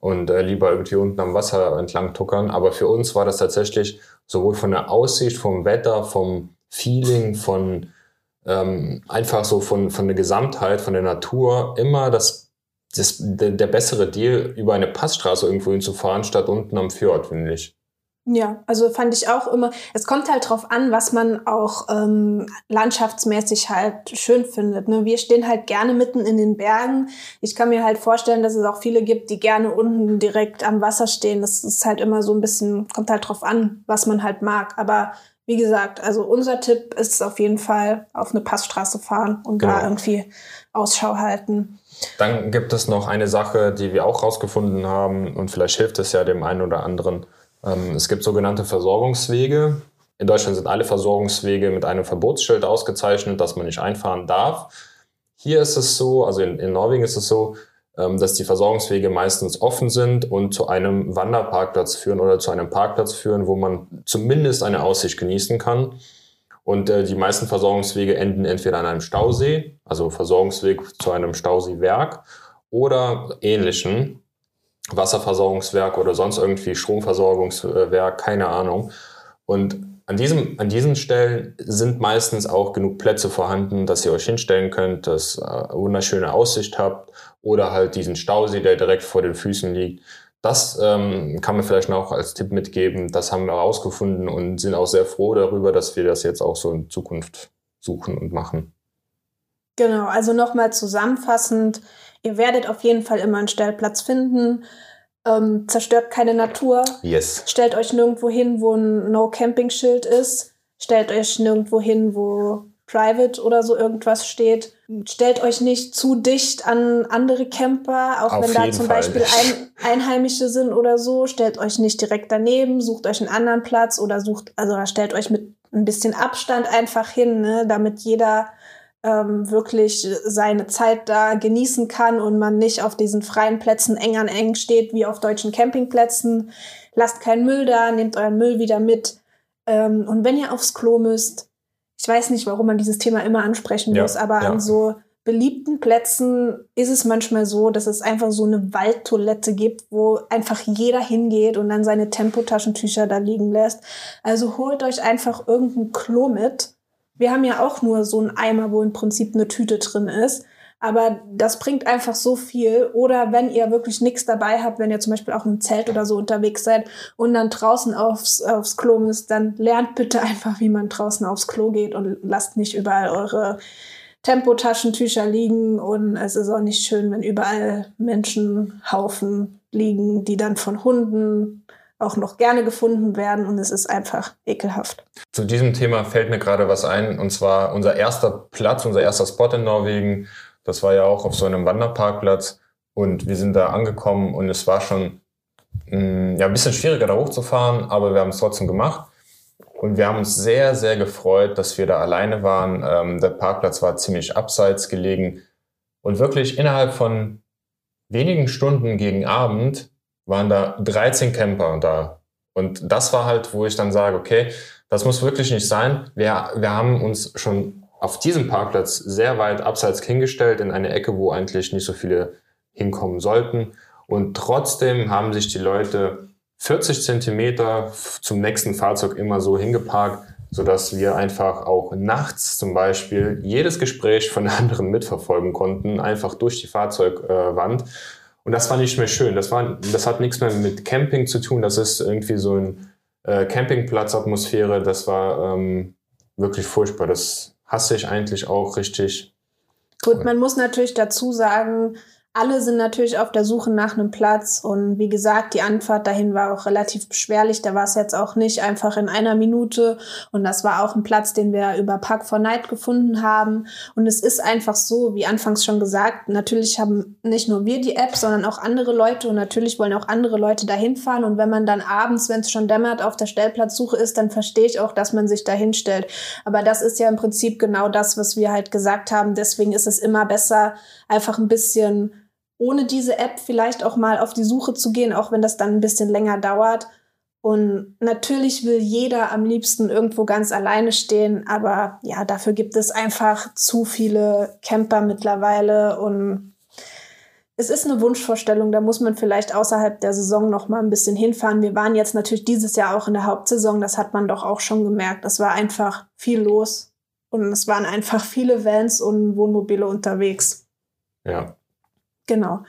und äh, lieber irgendwie unten am Wasser entlang tuckern. Aber für uns war das tatsächlich sowohl von der Aussicht, vom Wetter, vom Feeling, von ähm, einfach so von, von der Gesamtheit, von der Natur immer das das, der, der bessere Deal, über eine Passstraße irgendwo hinzufahren, statt unten am Fjord, finde ich. Ja, also fand ich auch immer, es kommt halt drauf an, was man auch ähm, landschaftsmäßig halt schön findet. Ne? Wir stehen halt gerne mitten in den Bergen. Ich kann mir halt vorstellen, dass es auch viele gibt, die gerne unten direkt am Wasser stehen. Das ist halt immer so ein bisschen, kommt halt drauf an, was man halt mag. Aber wie gesagt, also unser Tipp ist auf jeden Fall auf eine Passstraße fahren und genau. da irgendwie Ausschau halten. Dann gibt es noch eine Sache, die wir auch rausgefunden haben und vielleicht hilft es ja dem einen oder anderen. Ähm, es gibt sogenannte Versorgungswege. In Deutschland sind alle Versorgungswege mit einem Verbotsschild ausgezeichnet, dass man nicht einfahren darf. Hier ist es so, also in, in Norwegen ist es so, ähm, dass die Versorgungswege meistens offen sind und zu einem Wanderparkplatz führen oder zu einem Parkplatz führen, wo man zumindest eine Aussicht genießen kann. Und äh, die meisten Versorgungswege enden entweder an einem Stausee, also Versorgungsweg zu einem Stauseewerk oder ähnlichen Wasserversorgungswerk oder sonst irgendwie Stromversorgungswerk, keine Ahnung. Und an, diesem, an diesen Stellen sind meistens auch genug Plätze vorhanden, dass ihr euch hinstellen könnt, dass äh, wunderschöne Aussicht habt oder halt diesen Stausee, der direkt vor den Füßen liegt. Das ähm, kann man vielleicht noch als Tipp mitgeben. Das haben wir herausgefunden und sind auch sehr froh darüber, dass wir das jetzt auch so in Zukunft suchen und machen. Genau, also nochmal zusammenfassend, ihr werdet auf jeden Fall immer einen Stellplatz finden. Ähm, zerstört keine Natur. Yes. Stellt euch nirgendwo hin, wo ein No-Camping-Schild ist. Stellt euch nirgendwo hin, wo Private oder so irgendwas steht. Stellt euch nicht zu dicht an andere Camper, auch Auf wenn da zum Fall. Beispiel ein, Einheimische sind oder so. Stellt euch nicht direkt daneben, sucht euch einen anderen Platz oder sucht, also stellt euch mit ein bisschen Abstand einfach hin, ne, damit jeder ähm, wirklich seine Zeit da genießen kann und man nicht auf diesen freien Plätzen eng an eng steht wie auf deutschen Campingplätzen. Lasst keinen Müll da, nehmt euren Müll wieder mit. Ähm, und wenn ihr aufs Klo müsst, ich weiß nicht, warum man dieses Thema immer ansprechen ja, muss, aber ja. an so beliebten Plätzen ist es manchmal so, dass es einfach so eine Waldtoilette gibt, wo einfach jeder hingeht und dann seine Tempotaschentücher da liegen lässt. Also holt euch einfach irgendein Klo mit. Wir haben ja auch nur so einen Eimer, wo im Prinzip eine Tüte drin ist. Aber das bringt einfach so viel. Oder wenn ihr wirklich nichts dabei habt, wenn ihr zum Beispiel auch im Zelt oder so unterwegs seid und dann draußen aufs, aufs Klo müsst, dann lernt bitte einfach, wie man draußen aufs Klo geht und lasst nicht überall eure Tempotaschentücher liegen. Und es ist auch nicht schön, wenn überall Menschenhaufen liegen, die dann von Hunden auch noch gerne gefunden werden und es ist einfach ekelhaft. Zu diesem Thema fällt mir gerade was ein und zwar unser erster Platz, unser erster Spot in Norwegen das war ja auch auf so einem Wanderparkplatz und wir sind da angekommen und es war schon mh, mm, ja, ein bisschen schwieriger da hochzufahren, aber wir haben es trotzdem gemacht. Und wir haben uns sehr, sehr gefreut, dass wir da alleine waren. Ähm, der Parkplatz war ziemlich abseits gelegen. Und wirklich innerhalb von wenigen Stunden gegen Abend waren da 13 Camper da. Und das war halt, wo ich dann sage, okay, das muss wirklich nicht sein. Wir, wir haben uns schon auf diesem Parkplatz sehr weit abseits hingestellt, in eine Ecke, wo eigentlich nicht so viele hinkommen sollten. Und trotzdem haben sich die Leute 40 Zentimeter zum nächsten Fahrzeug immer so hingeparkt, sodass wir einfach auch nachts zum Beispiel jedes Gespräch von anderen mitverfolgen konnten, einfach durch die Fahrzeugwand. Und das war nicht mehr schön. Das, war, das hat nichts mehr mit Camping zu tun. Das ist irgendwie so ein äh, Campingplatzatmosphäre. Das war ähm, wirklich furchtbar. Das hasse ich eigentlich auch richtig. Gut, man muss natürlich dazu sagen, alle sind natürlich auf der Suche nach einem Platz und wie gesagt, die Anfahrt dahin war auch relativ beschwerlich. Da war es jetzt auch nicht einfach in einer Minute und das war auch ein Platz, den wir über Park for Night gefunden haben. Und es ist einfach so, wie anfangs schon gesagt, natürlich haben nicht nur wir die App, sondern auch andere Leute und natürlich wollen auch andere Leute dahin fahren. Und wenn man dann abends, wenn es schon dämmert, auf der Stellplatzsuche ist, dann verstehe ich auch, dass man sich dahin stellt. Aber das ist ja im Prinzip genau das, was wir halt gesagt haben. Deswegen ist es immer besser, einfach ein bisschen ohne diese App vielleicht auch mal auf die Suche zu gehen, auch wenn das dann ein bisschen länger dauert. Und natürlich will jeder am liebsten irgendwo ganz alleine stehen, aber ja, dafür gibt es einfach zu viele Camper mittlerweile und es ist eine Wunschvorstellung, da muss man vielleicht außerhalb der Saison noch mal ein bisschen hinfahren. Wir waren jetzt natürlich dieses Jahr auch in der Hauptsaison, das hat man doch auch schon gemerkt. Es war einfach viel los und es waren einfach viele Vans und Wohnmobile unterwegs. Ja, Genau.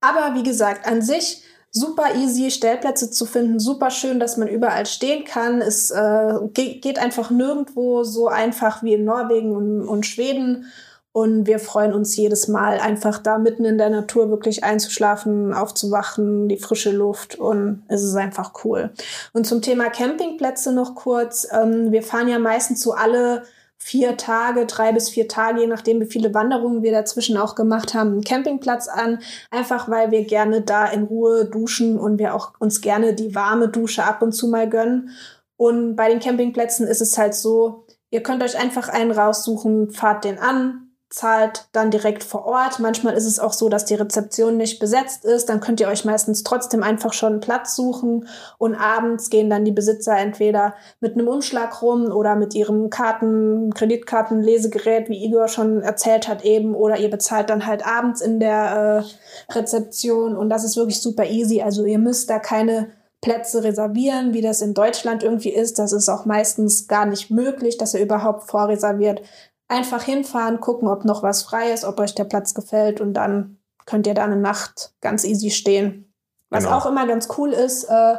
Aber wie gesagt, an sich super easy, Stellplätze zu finden, super schön, dass man überall stehen kann. Es äh, geht einfach nirgendwo so einfach wie in Norwegen und, und Schweden. Und wir freuen uns jedes Mal einfach da mitten in der Natur wirklich einzuschlafen, aufzuwachen, die frische Luft und es ist einfach cool. Und zum Thema Campingplätze noch kurz. Ähm, wir fahren ja meistens so alle vier Tage, drei bis vier Tage, je nachdem, wie viele Wanderungen wir dazwischen auch gemacht haben, einen Campingplatz an, einfach weil wir gerne da in Ruhe duschen und wir auch uns gerne die warme Dusche ab und zu mal gönnen. Und bei den Campingplätzen ist es halt so, ihr könnt euch einfach einen raussuchen, fahrt den an, zahlt dann direkt vor Ort. Manchmal ist es auch so, dass die Rezeption nicht besetzt ist. Dann könnt ihr euch meistens trotzdem einfach schon einen Platz suchen und abends gehen dann die Besitzer entweder mit einem Umschlag rum oder mit ihrem Karten, Kreditkartenlesegerät, wie Igor schon erzählt hat eben, oder ihr bezahlt dann halt abends in der äh, Rezeption und das ist wirklich super easy. Also ihr müsst da keine Plätze reservieren, wie das in Deutschland irgendwie ist. Das ist auch meistens gar nicht möglich, dass ihr überhaupt vorreserviert. Einfach hinfahren, gucken, ob noch was frei ist, ob euch der Platz gefällt und dann könnt ihr da eine Nacht ganz easy stehen. Was genau. auch immer ganz cool ist, äh,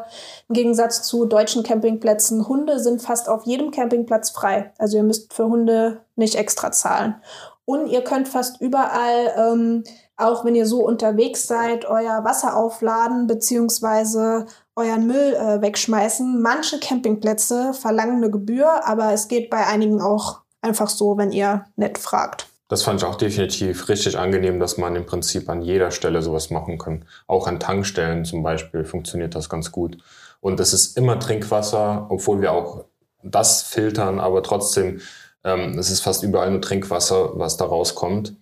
im Gegensatz zu deutschen Campingplätzen, Hunde sind fast auf jedem Campingplatz frei. Also ihr müsst für Hunde nicht extra zahlen. Und ihr könnt fast überall, ähm, auch wenn ihr so unterwegs seid, euer Wasser aufladen beziehungsweise euren Müll äh, wegschmeißen. Manche Campingplätze verlangen eine Gebühr, aber es geht bei einigen auch Einfach so, wenn ihr nett fragt. Das fand ich auch definitiv richtig angenehm, dass man im Prinzip an jeder Stelle sowas machen kann. Auch an Tankstellen zum Beispiel funktioniert das ganz gut. Und es ist immer Trinkwasser, obwohl wir auch das filtern, aber trotzdem, ähm, es ist fast überall nur Trinkwasser, was da rauskommt.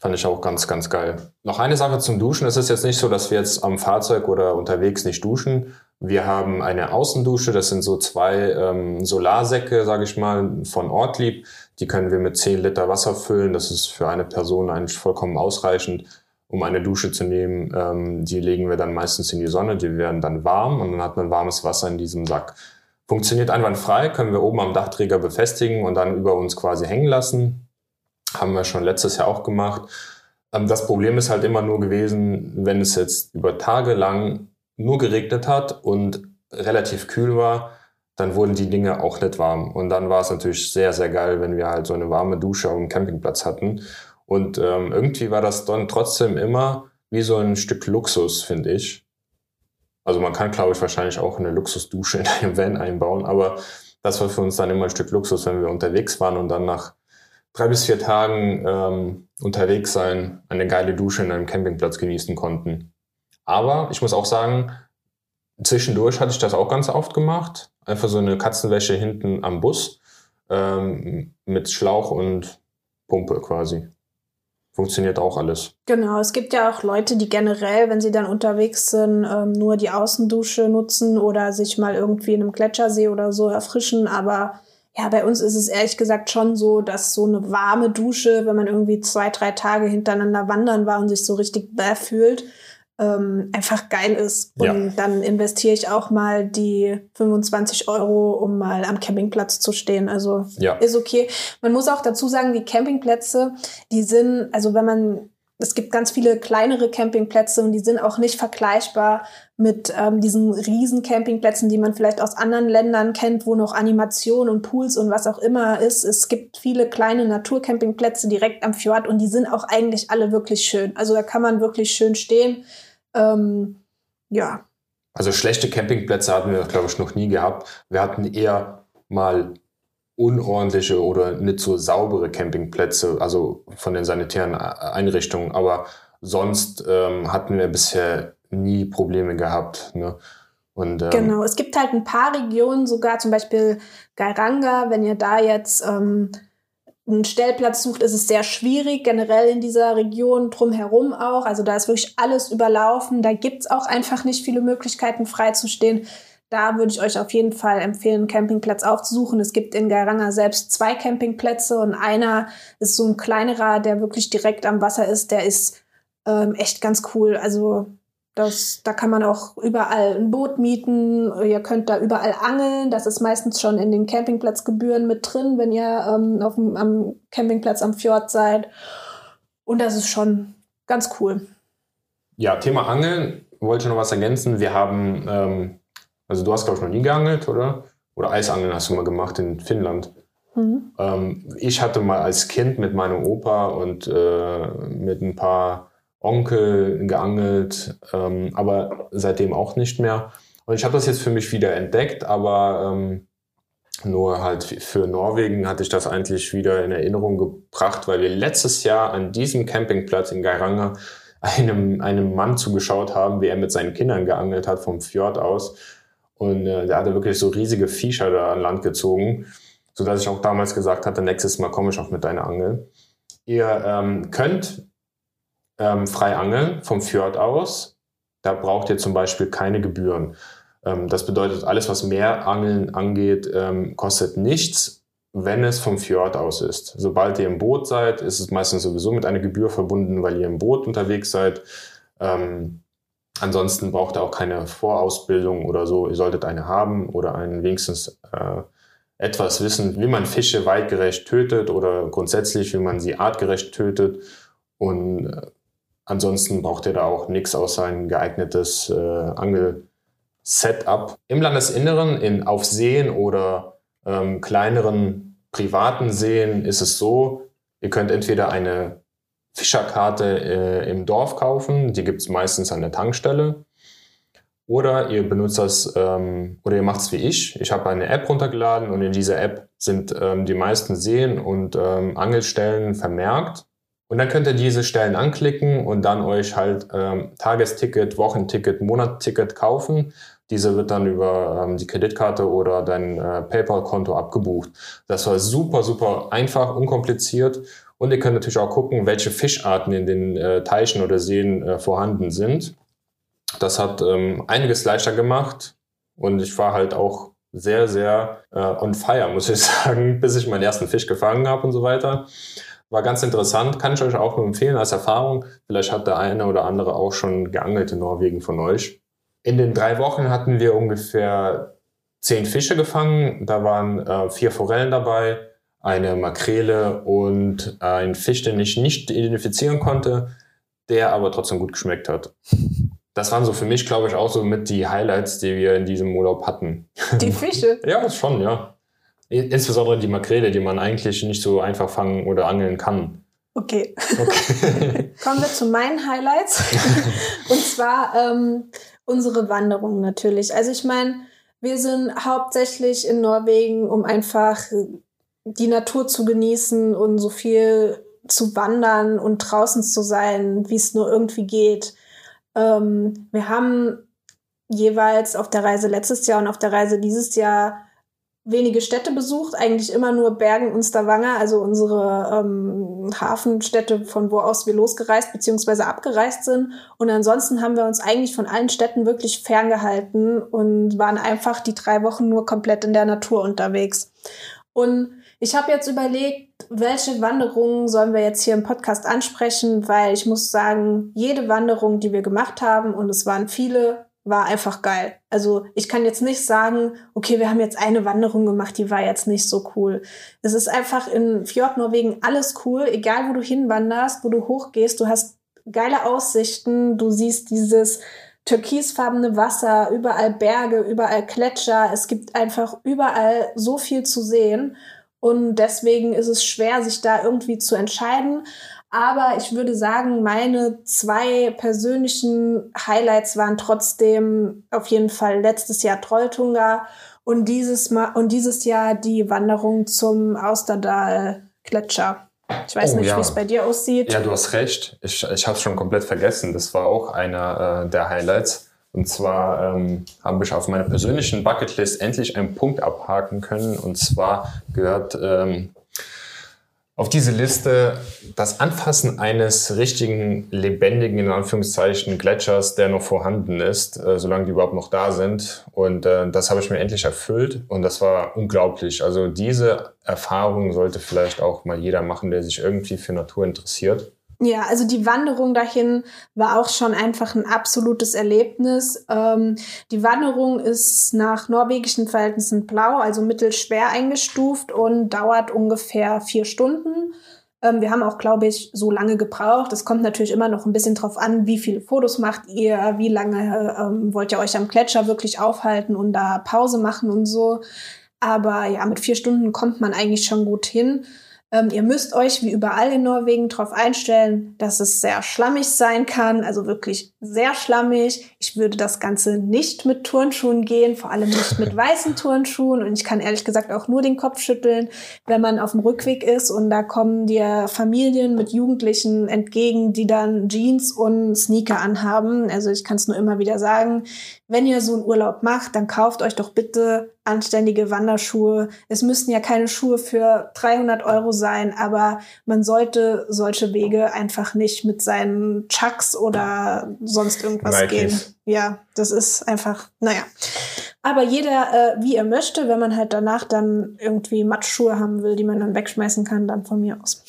Fand ich auch ganz, ganz geil. Noch eine Sache zum Duschen. Es ist jetzt nicht so, dass wir jetzt am Fahrzeug oder unterwegs nicht duschen. Wir haben eine Außendusche, das sind so zwei ähm, Solarsäcke, sage ich mal, von Ortlieb. Die können wir mit 10 Liter Wasser füllen. Das ist für eine Person eigentlich vollkommen ausreichend, um eine Dusche zu nehmen. Ähm, die legen wir dann meistens in die Sonne, die werden dann warm und dann hat man warmes Wasser in diesem Sack. Funktioniert einwandfrei, können wir oben am Dachträger befestigen und dann über uns quasi hängen lassen. Haben wir schon letztes Jahr auch gemacht. Ähm, das Problem ist halt immer nur gewesen, wenn es jetzt über Tage lang nur geregnet hat und relativ kühl war, dann wurden die Dinge auch nicht warm. Und dann war es natürlich sehr, sehr geil, wenn wir halt so eine warme Dusche auf dem Campingplatz hatten. Und ähm, irgendwie war das dann trotzdem immer wie so ein Stück Luxus, finde ich. Also man kann, glaube ich, wahrscheinlich auch eine Luxusdusche in einem Van einbauen, aber das war für uns dann immer ein Stück Luxus, wenn wir unterwegs waren und dann nach drei bis vier Tagen ähm, unterwegs sein, eine geile Dusche in einem Campingplatz genießen konnten. Aber ich muss auch sagen, zwischendurch hatte ich das auch ganz oft gemacht. Einfach so eine Katzenwäsche hinten am Bus ähm, mit Schlauch und Pumpe quasi. Funktioniert auch alles. Genau, es gibt ja auch Leute, die generell, wenn sie dann unterwegs sind, ähm, nur die Außendusche nutzen oder sich mal irgendwie in einem Gletschersee oder so erfrischen. Aber ja, bei uns ist es ehrlich gesagt schon so, dass so eine warme Dusche, wenn man irgendwie zwei, drei Tage hintereinander wandern war und sich so richtig bäh fühlt, ähm, einfach geil ist. Und ja. dann investiere ich auch mal die 25 Euro, um mal am Campingplatz zu stehen. Also ja. ist okay. Man muss auch dazu sagen, die Campingplätze, die sind, also wenn man es gibt ganz viele kleinere Campingplätze und die sind auch nicht vergleichbar mit ähm, diesen riesen Campingplätzen, die man vielleicht aus anderen Ländern kennt, wo noch Animation und Pools und was auch immer ist. Es gibt viele kleine Naturcampingplätze direkt am Fjord und die sind auch eigentlich alle wirklich schön. Also da kann man wirklich schön stehen. Ähm, ja. Also schlechte Campingplätze hatten wir, glaube ich, noch nie gehabt. Wir hatten eher mal unordentliche oder nicht so saubere Campingplätze, also von den sanitären Einrichtungen. Aber sonst ähm, hatten wir bisher nie Probleme gehabt. Ne? Und, ähm, genau, es gibt halt ein paar Regionen, sogar zum Beispiel Gairanga, wenn ihr da jetzt ähm, einen Stellplatz sucht, ist es sehr schwierig, generell in dieser Region drumherum auch. Also da ist wirklich alles überlaufen. Da gibt es auch einfach nicht viele Möglichkeiten, freizustehen. Da würde ich euch auf jeden Fall empfehlen, einen Campingplatz aufzusuchen. Es gibt in Garanga selbst zwei Campingplätze und einer ist so ein kleinerer, der wirklich direkt am Wasser ist. Der ist ähm, echt ganz cool. Also das, da kann man auch überall ein Boot mieten. Ihr könnt da überall angeln. Das ist meistens schon in den Campingplatzgebühren mit drin, wenn ihr ähm, auf dem, am Campingplatz am Fjord seid. Und das ist schon ganz cool. Ja, Thema Angeln wollte ich noch was ergänzen. Wir haben ähm, also du hast, glaube ich, noch nie geangelt, oder? Oder Eisangeln hast du mal gemacht in Finnland. Mhm. Ähm, ich hatte mal als Kind mit meinem Opa und äh, mit ein paar Onkel geangelt, ähm, aber seitdem auch nicht mehr. Und ich habe das jetzt für mich wieder entdeckt, aber ähm, nur halt für Norwegen hatte ich das eigentlich wieder in Erinnerung gebracht, weil wir letztes Jahr an diesem Campingplatz in Geiranger einem, einem Mann zugeschaut haben, wie er mit seinen Kindern geangelt hat vom Fjord aus. Und äh, der hatte wirklich so riesige Viecher da an Land gezogen, so dass ich auch damals gesagt hatte, nächstes Mal komme ich auch mit deiner Angel. Ihr ähm, könnt ähm, frei angeln vom Fjord aus. Da braucht ihr zum Beispiel keine Gebühren. Ähm, das bedeutet, alles, was Meerangeln angeht, ähm, kostet nichts, wenn es vom Fjord aus ist. Sobald ihr im Boot seid, ist es meistens sowieso mit einer Gebühr verbunden, weil ihr im Boot unterwegs seid. Ähm, Ansonsten braucht ihr auch keine Vorausbildung oder so. Ihr solltet eine haben oder einen wenigstens äh, etwas wissen, wie man Fische weitgerecht tötet oder grundsätzlich, wie man sie artgerecht tötet. Und äh, ansonsten braucht ihr da auch nichts außer ein geeignetes äh, Angel-Setup. Im Landesinneren, in, auf Seen oder ähm, kleineren privaten Seen ist es so, ihr könnt entweder eine Fischerkarte äh, im Dorf kaufen. Die gibt es meistens an der Tankstelle. Oder ihr benutzt das, ähm, oder ihr macht es wie ich. Ich habe eine App runtergeladen und in dieser App sind ähm, die meisten Seen und ähm, Angelstellen vermerkt. Und dann könnt ihr diese Stellen anklicken und dann euch halt ähm, Tagesticket, Wochenticket, Monatsticket kaufen. Diese wird dann über ähm, die Kreditkarte oder dein äh, PayPal-Konto abgebucht. Das war super, super einfach, unkompliziert und ihr könnt natürlich auch gucken, welche Fischarten in den äh, Teichen oder Seen äh, vorhanden sind. Das hat ähm, einiges leichter gemacht und ich war halt auch sehr, sehr äh, on fire, muss ich sagen, bis ich meinen ersten Fisch gefangen habe und so weiter. War ganz interessant, kann ich euch auch nur empfehlen als Erfahrung. Vielleicht hat der eine oder andere auch schon geangelt in Norwegen von euch. In den drei Wochen hatten wir ungefähr zehn Fische gefangen. Da waren äh, vier Forellen dabei, eine Makrele und ein Fisch, den ich nicht identifizieren konnte, der aber trotzdem gut geschmeckt hat. Das waren so für mich, glaube ich, auch so mit die Highlights, die wir in diesem Urlaub hatten. Die Fische? ja, schon, ja. Insbesondere die Makrele, die man eigentlich nicht so einfach fangen oder angeln kann. Okay. okay. Kommen wir zu meinen Highlights. Und zwar ähm, unsere Wanderung natürlich. Also ich meine, wir sind hauptsächlich in Norwegen, um einfach die Natur zu genießen und so viel zu wandern und draußen zu sein, wie es nur irgendwie geht. Ähm, wir haben jeweils auf der Reise letztes Jahr und auf der Reise dieses Jahr wenige Städte besucht, eigentlich immer nur Bergen und Stavanger, also unsere ähm, Hafenstädte, von wo aus wir losgereist bzw. abgereist sind. Und ansonsten haben wir uns eigentlich von allen Städten wirklich ferngehalten und waren einfach die drei Wochen nur komplett in der Natur unterwegs. Und Ich habe jetzt überlegt, welche Wanderungen sollen wir jetzt hier im Podcast ansprechen, weil ich muss sagen, jede Wanderung, die wir gemacht haben, und es waren viele, war einfach geil. Also ich kann jetzt nicht sagen, okay, wir haben jetzt eine Wanderung gemacht, die war jetzt nicht so cool. Es ist einfach in Fjord Norwegen alles cool, egal wo du hinwanderst, wo du hochgehst, du hast geile Aussichten, du siehst dieses türkisfarbene Wasser, überall Berge, überall Gletscher, es gibt einfach überall so viel zu sehen und deswegen ist es schwer, sich da irgendwie zu entscheiden. Aber ich würde sagen, meine zwei persönlichen Highlights waren trotzdem auf jeden Fall letztes Jahr Trolltunga und dieses Mal und dieses Jahr die Wanderung zum Austerdal Gletscher. Ich weiß oh, nicht, ja. wie es bei dir aussieht. Ja, du hast recht. Ich, ich habe es schon komplett vergessen. Das war auch einer äh, der Highlights. Und zwar ähm, habe ich auf meiner persönlichen Bucketlist endlich einen Punkt abhaken können. Und zwar gehört ähm, auf diese Liste das Anfassen eines richtigen, lebendigen, in Anführungszeichen, Gletschers, der noch vorhanden ist, äh, solange die überhaupt noch da sind. Und äh, das habe ich mir endlich erfüllt und das war unglaublich. Also diese Erfahrung sollte vielleicht auch mal jeder machen, der sich irgendwie für Natur interessiert. Ja, also die Wanderung dahin war auch schon einfach ein absolutes Erlebnis. Ähm, die Wanderung ist nach norwegischen Verhältnissen blau, also mittelschwer eingestuft und dauert ungefähr vier Stunden. Ähm, wir haben auch, glaube ich, so lange gebraucht. Es kommt natürlich immer noch ein bisschen drauf an, wie viele Fotos macht ihr, wie lange ähm, wollt ihr euch am Gletscher wirklich aufhalten und da Pause machen und so. Aber ja, mit vier Stunden kommt man eigentlich schon gut hin. Ähm, ihr müsst euch wie überall in Norwegen darauf einstellen, dass es sehr schlammig sein kann, also wirklich sehr schlammig. Ich würde das Ganze nicht mit Turnschuhen gehen, vor allem nicht mit weißen Turnschuhen. Und ich kann ehrlich gesagt auch nur den Kopf schütteln, wenn man auf dem Rückweg ist und da kommen dir Familien mit Jugendlichen entgegen, die dann Jeans und Sneaker anhaben. Also ich kann es nur immer wieder sagen, wenn ihr so einen Urlaub macht, dann kauft euch doch bitte anständige Wanderschuhe. Es müssten ja keine Schuhe für 300 Euro sein, aber man sollte solche Wege einfach nicht mit seinen Chucks oder sonst irgendwas Nikes. gehen. Ja, das ist einfach, naja. Aber jeder, äh, wie er möchte, wenn man halt danach dann irgendwie Matschschuhe haben will, die man dann wegschmeißen kann, dann von mir aus.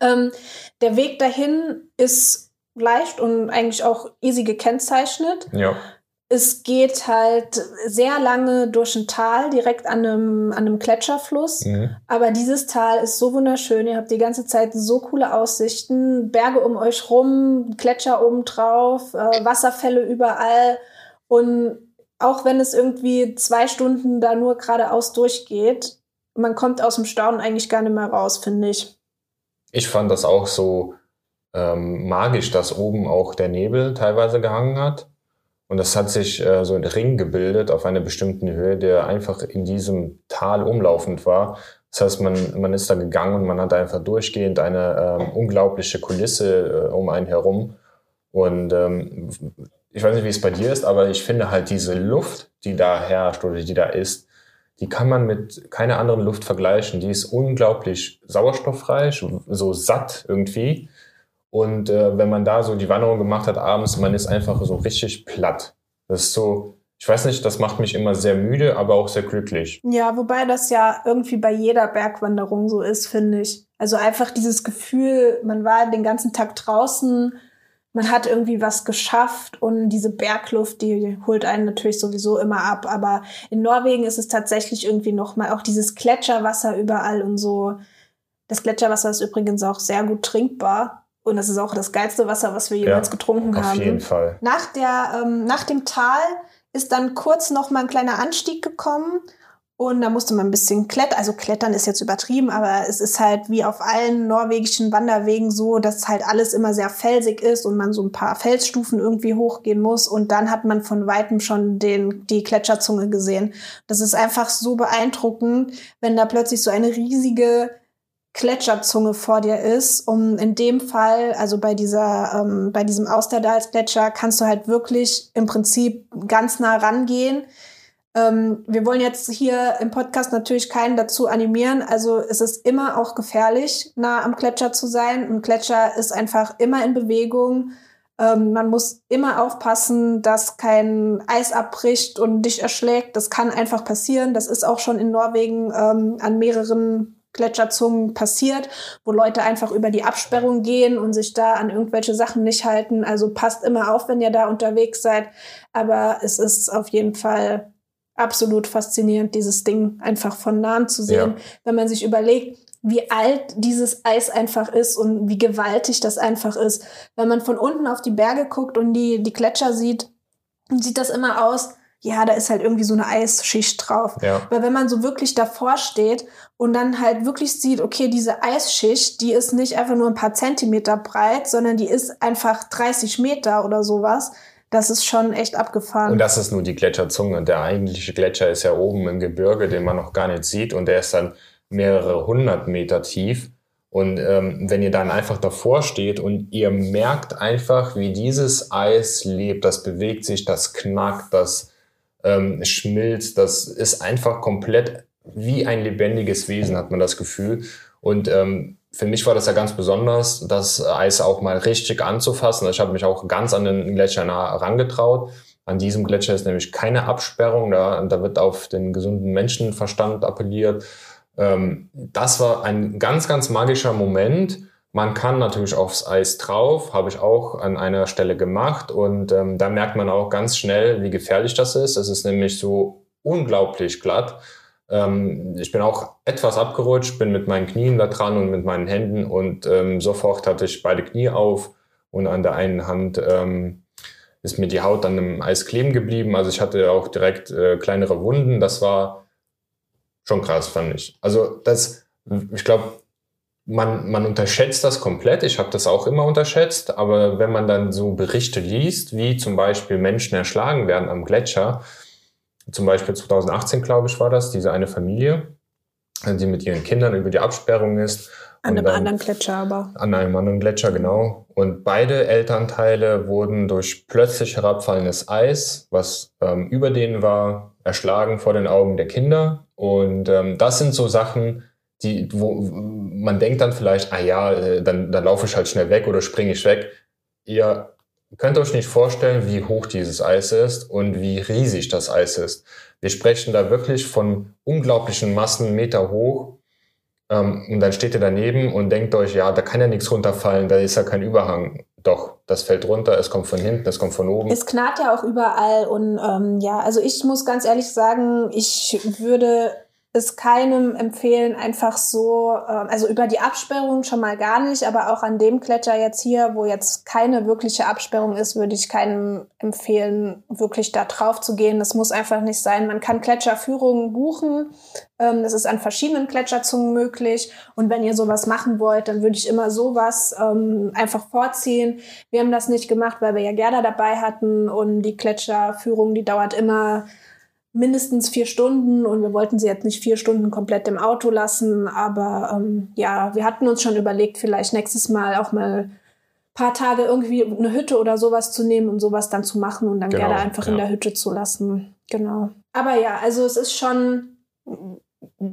Ähm, der Weg dahin ist leicht und eigentlich auch easy gekennzeichnet. Ja es geht halt sehr lange durch ein Tal, direkt an einem, an einem Gletscherfluss. Mhm. Aber dieses Tal ist so wunderschön. Ihr habt die ganze Zeit so coole Aussichten. Berge um euch rum, Gletscher oben drauf, äh, Wasserfälle überall. Und auch wenn es irgendwie zwei Stunden da nur geradeaus durchgeht, man kommt aus dem Staunen eigentlich gar nicht mehr raus, finde ich. Ich fand das auch so ähm, magisch, dass oben auch der Nebel teilweise gehangen hat. Und es hat sich äh, so ein Ring gebildet auf einer bestimmten Höhe, der einfach in diesem Tal umlaufend war. Das heißt, man, man ist da gegangen und man hat einfach durchgehend eine ähm, unglaubliche Kulisse äh, um einen herum. Und ähm, ich weiß nicht, wie es bei dir ist, aber ich finde halt diese Luft, die da herrscht oder die da ist, die kann man mit keiner anderen Luft vergleichen. Die ist unglaublich sauerstoffreich, so satt irgendwie. Und äh, wenn man da so die Wanderung gemacht hat abends, man ist einfach so richtig platt. Das ist so, ich weiß nicht, das macht mich immer sehr müde, aber auch sehr glücklich. Ja, wobei das ja irgendwie bei jeder Bergwanderung so ist, finde ich. Also einfach dieses Gefühl, man war den ganzen Tag draußen, man hat irgendwie was geschafft und diese Bergluft, die holt einen natürlich sowieso immer ab. Aber in Norwegen ist es tatsächlich irgendwie nochmal auch dieses Gletscherwasser überall und so. Das Gletscherwasser ist übrigens auch sehr gut trinkbar. Und das ist auch das geilste Wasser, was wir jemals ja, getrunken auf haben. Auf jeden Fall. Nach, der, ähm, nach dem Tal ist dann kurz noch mal ein kleiner Anstieg gekommen. Und da musste man ein bisschen klettern. Also klettern ist jetzt übertrieben, aber es ist halt wie auf allen norwegischen Wanderwegen so, dass halt alles immer sehr felsig ist und man so ein paar Felsstufen irgendwie hochgehen muss. Und dann hat man von weitem schon den, die Gletscherzunge gesehen. Das ist einfach so beeindruckend, wenn da plötzlich so eine riesige Gletscherzunge vor dir ist. Um in dem Fall, also bei dieser, ähm, bei diesem Austerdalsgletscher, kannst du halt wirklich im Prinzip ganz nah rangehen. Ähm, wir wollen jetzt hier im Podcast natürlich keinen dazu animieren. Also es ist immer auch gefährlich, nah am Gletscher zu sein. Ein Gletscher ist einfach immer in Bewegung. Ähm, man muss immer aufpassen, dass kein Eis abbricht und dich erschlägt. Das kann einfach passieren. Das ist auch schon in Norwegen ähm, an mehreren Gletscherzungen passiert, wo Leute einfach über die Absperrung gehen und sich da an irgendwelche Sachen nicht halten. Also passt immer auf, wenn ihr da unterwegs seid. Aber es ist auf jeden Fall absolut faszinierend, dieses Ding einfach von nahem zu sehen, ja. wenn man sich überlegt, wie alt dieses Eis einfach ist und wie gewaltig das einfach ist. Wenn man von unten auf die Berge guckt und die, die Gletscher sieht, sieht das immer aus, ja, da ist halt irgendwie so eine Eisschicht drauf. Ja. Weil wenn man so wirklich davor steht und dann halt wirklich sieht, okay, diese Eisschicht, die ist nicht einfach nur ein paar Zentimeter breit, sondern die ist einfach 30 Meter oder sowas. Das ist schon echt abgefahren. Und das ist nur die Gletscherzunge. Der eigentliche Gletscher ist ja oben im Gebirge, den man noch gar nicht sieht. Und der ist dann mehrere hundert Meter tief. Und ähm, wenn ihr dann einfach davor steht und ihr merkt einfach, wie dieses Eis lebt, das bewegt sich, das knackt, das ähm, schmilzt, das ist einfach komplett wie ein lebendiges Wesen, hat man das Gefühl. Und ähm, für mich war das ja ganz besonders, das Eis auch mal richtig anzufassen. Ich habe mich auch ganz an den Gletscher nah herangetraut. An diesem Gletscher ist nämlich keine Absperrung, da, da wird auf den gesunden Menschenverstand appelliert. Ähm, das war ein ganz, ganz magischer Moment. Man kann natürlich aufs Eis drauf, habe ich auch an einer Stelle gemacht und ähm, da merkt man auch ganz schnell, wie gefährlich das ist. Es ist nämlich so unglaublich glatt. Ähm, ich bin auch etwas abgerutscht, bin mit meinen Knien da dran und mit meinen Händen und ähm, sofort hatte ich beide Knie auf und an der einen Hand ähm, ist mir die Haut an dem Eis kleben geblieben. Also ich hatte auch direkt äh, kleinere Wunden. Das war schon krass, fand ich. Also das, ich glaube, man, man unterschätzt das komplett. Ich habe das auch immer unterschätzt. Aber wenn man dann so Berichte liest, wie zum Beispiel Menschen erschlagen werden am Gletscher, zum Beispiel 2018, glaube ich, war das, diese eine Familie, die mit ihren Kindern über die Absperrung ist. An einem anderen Gletscher aber. An einem anderen Gletscher, genau. Und beide Elternteile wurden durch plötzlich herabfallendes Eis, was ähm, über denen war, erschlagen vor den Augen der Kinder. Und ähm, das sind so Sachen, die, wo man denkt dann vielleicht, ah ja, äh, dann, dann laufe ich halt schnell weg oder springe ich weg. Ihr könnt euch nicht vorstellen, wie hoch dieses Eis ist und wie riesig das Eis ist. Wir sprechen da wirklich von unglaublichen Massen, Meter hoch. Ähm, und dann steht ihr daneben und denkt euch, ja, da kann ja nichts runterfallen, da ist ja kein Überhang. Doch, das fällt runter, es kommt von hinten, es kommt von oben. Es knarrt ja auch überall und ähm, ja, also ich muss ganz ehrlich sagen, ich würde es keinem empfehlen, einfach so, äh, also über die Absperrung schon mal gar nicht, aber auch an dem Gletscher jetzt hier, wo jetzt keine wirkliche Absperrung ist, würde ich keinem empfehlen, wirklich da drauf zu gehen. Das muss einfach nicht sein. Man kann Gletscherführungen buchen. Ähm, das ist an verschiedenen Gletscherzungen möglich. Und wenn ihr sowas machen wollt, dann würde ich immer sowas ähm, einfach vorziehen. Wir haben das nicht gemacht, weil wir ja Gerda dabei hatten und die Gletscherführung, die dauert immer mindestens vier Stunden und wir wollten sie jetzt nicht vier Stunden komplett im Auto lassen, aber ähm, ja, wir hatten uns schon überlegt, vielleicht nächstes Mal auch mal paar Tage irgendwie eine Hütte oder sowas zu nehmen und sowas dann zu machen und dann genau, gerne einfach ja. in der Hütte zu lassen. Genau. Aber ja, also es ist schon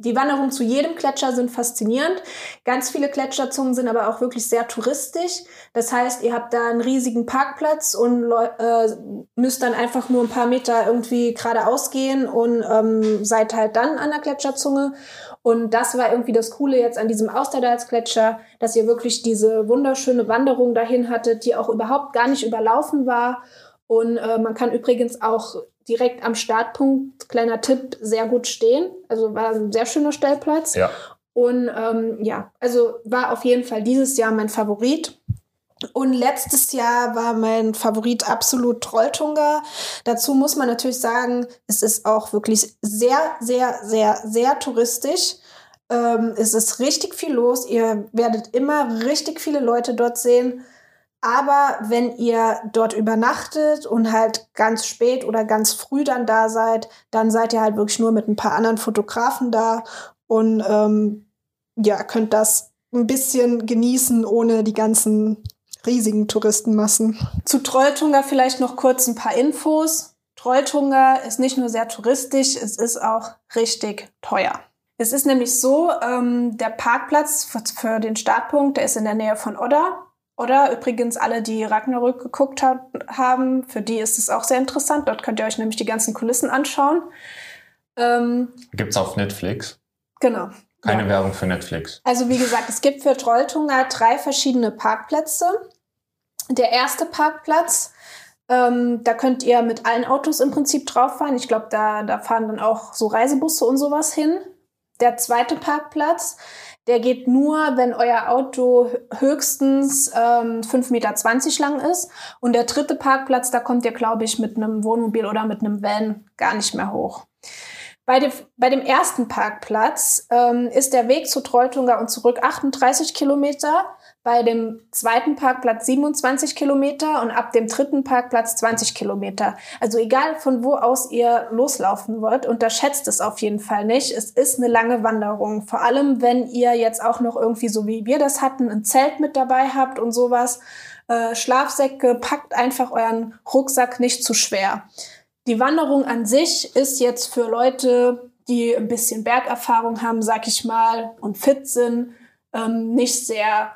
die Wanderungen zu jedem Gletscher sind faszinierend. Ganz viele Gletscherzungen sind aber auch wirklich sehr touristisch. Das heißt, ihr habt da einen riesigen Parkplatz und äh, müsst dann einfach nur ein paar Meter irgendwie geradeaus gehen und ähm, seid halt dann an der Gletscherzunge. Und das war irgendwie das Coole jetzt an diesem Austerdahlsgletscher, dass ihr wirklich diese wunderschöne Wanderung dahin hattet, die auch überhaupt gar nicht überlaufen war. Und äh, man kann übrigens auch direkt am Startpunkt, kleiner Tipp, sehr gut stehen. Also war ein sehr schöner Stellplatz. Ja. Und ähm, ja, also war auf jeden Fall dieses Jahr mein Favorit. Und letztes Jahr war mein Favorit absolut Trolltunga. Dazu muss man natürlich sagen, es ist auch wirklich sehr, sehr, sehr, sehr touristisch. Ähm, es ist richtig viel los. Ihr werdet immer richtig viele Leute dort sehen. Aber wenn ihr dort übernachtet und halt ganz spät oder ganz früh dann da seid, dann seid ihr halt wirklich nur mit ein paar anderen Fotografen da und ähm, ja, könnt das ein bisschen genießen, ohne die ganzen riesigen Touristenmassen. Zu Trolltunga vielleicht noch kurz ein paar Infos. Trolltunga ist nicht nur sehr touristisch, es ist auch richtig teuer. Es ist nämlich so, ähm, der Parkplatz für, für den Startpunkt, der ist in der Nähe von Odda Oder übrigens alle, die Ragnarök geguckt hat, haben, für die ist es auch sehr interessant. Dort könnt ihr euch nämlich die ganzen Kulissen anschauen. Ähm, Gibt's auf Netflix? Genau. Keine ja. Werbung für Netflix. Also wie gesagt, es gibt für Trolltunga drei verschiedene Parkplätze. Der erste Parkplatz, ähm, da könnt ihr mit allen Autos im Prinzip drauf fahren. Ich glaube, da, da fahren dann auch so Reisebusse und sowas hin. Der zweite Parkplatz, der geht nur, wenn euer Auto höchstens ähm, 5,20 Meter lang ist. Und der dritte Parkplatz, da kommt ihr, glaube ich, mit einem Wohnmobil oder mit einem Van gar nicht mehr hoch. Bei dem, bei dem ersten Parkplatz ähm, ist der Weg zu Treutunga und zurück 38 Kilometer, bei dem zweiten Parkplatz 27 Kilometer und ab dem dritten Parkplatz 20 Kilometer. Also egal von wo aus ihr loslaufen wollt, unterschätzt es auf jeden Fall nicht. Es ist eine lange Wanderung. Vor allem, wenn ihr jetzt auch noch irgendwie so wie wir das hatten, ein Zelt mit dabei habt und sowas. Äh, Schlafsäcke, packt einfach euren Rucksack nicht zu schwer. Die Wanderung an sich ist jetzt für Leute, die ein bisschen Bergerfahrung haben, sag ich mal, und fit sind, ähm, nicht sehr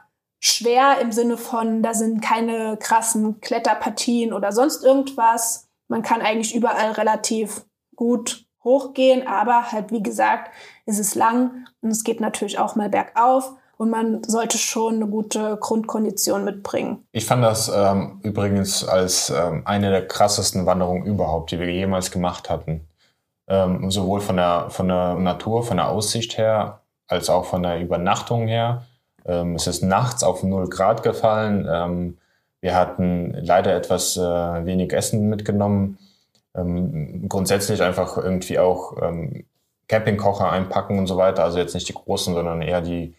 schwer im Sinne von, da sind keine krassen Kletterpartien oder sonst irgendwas. Man kann eigentlich überall relativ gut hochgehen, aber halt wie gesagt, ist es lang und es geht natürlich auch mal bergauf und man sollte schon eine gute Grundkondition mitbringen. Ich fand das ähm, übrigens als ähm, eine der krassesten Wanderungen überhaupt, die wir jemals gemacht hatten. Ähm, sowohl von der, von der Natur, von der Aussicht her, als auch von der Übernachtung her. Ähm, es ist nachts auf 0 Grad gefallen. Ähm, wir hatten leider etwas äh, wenig Essen mitgenommen. Ähm, grundsätzlich einfach irgendwie auch ähm, Campingkocher einpacken und so weiter. Also jetzt nicht die großen, sondern eher die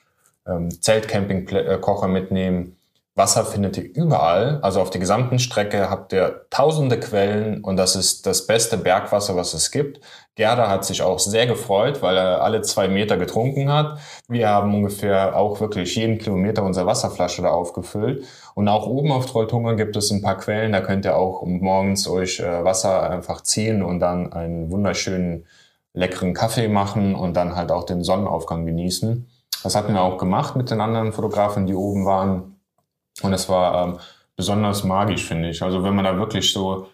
ähm, Zeltcampingkocher mitnehmen. Wasser findet ihr überall. Also auf der gesamten Strecke habt ihr tausende Quellen und das ist das beste Bergwasser, was es gibt. Gerda hat sich auch sehr gefreut, weil er alle zwei Meter getrunken hat. Wir haben ungefähr auch wirklich jeden Kilometer unsere Wasserflasche da aufgefüllt. Und auch oben auf Trolltungen gibt es ein paar Quellen. Da könnt ihr auch morgens euch äh, Wasser einfach ziehen und dann einen wunderschönen leckeren Kaffee machen und dann halt auch den Sonnenaufgang genießen. Das hatten wir auch gemacht mit den anderen Fotografen, die oben waren. Und es war ähm, besonders magisch, finde ich. Also wenn man da wirklich so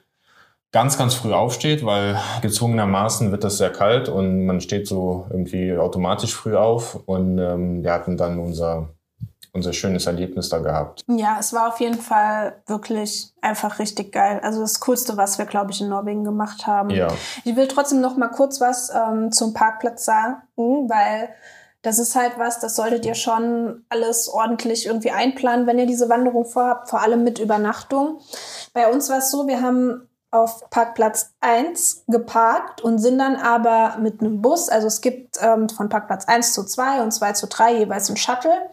ganz, ganz früh aufsteht, weil gezwungenermaßen wird das sehr kalt und man steht so irgendwie automatisch früh auf. Und ähm, wir hatten dann unser, unser schönes Erlebnis da gehabt. Ja, es war auf jeden Fall wirklich einfach richtig geil. Also das Coolste, was wir, glaube ich, in Norwegen gemacht haben. Ja. Ich will trotzdem noch mal kurz was ähm, zum Parkplatz sagen, weil das ist halt was, das solltet ihr schon alles ordentlich irgendwie einplanen, wenn ihr diese Wanderung vorhabt, vor allem mit Übernachtung. Bei uns war es so, wir haben auf Parkplatz 1 geparkt und sind dann aber mit einem Bus, also es gibt ähm, von Parkplatz 1 zu 2 und 2 zu 3 jeweils ein Shuttle.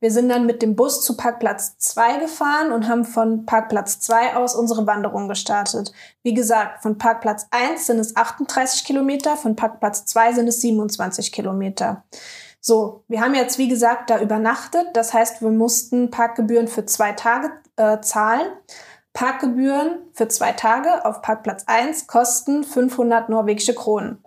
Wir sind dann mit dem Bus zu Parkplatz 2 gefahren und haben von Parkplatz 2 aus unsere Wanderung gestartet. Wie gesagt, von Parkplatz 1 sind es 38 Kilometer, von Parkplatz 2 sind es 27 Kilometer. So, wir haben jetzt, wie gesagt, da übernachtet. Das heißt, wir mussten Parkgebühren für zwei Tage äh, zahlen. Parkgebühren für zwei Tage auf Parkplatz 1 kosten 500 norwegische Kronen.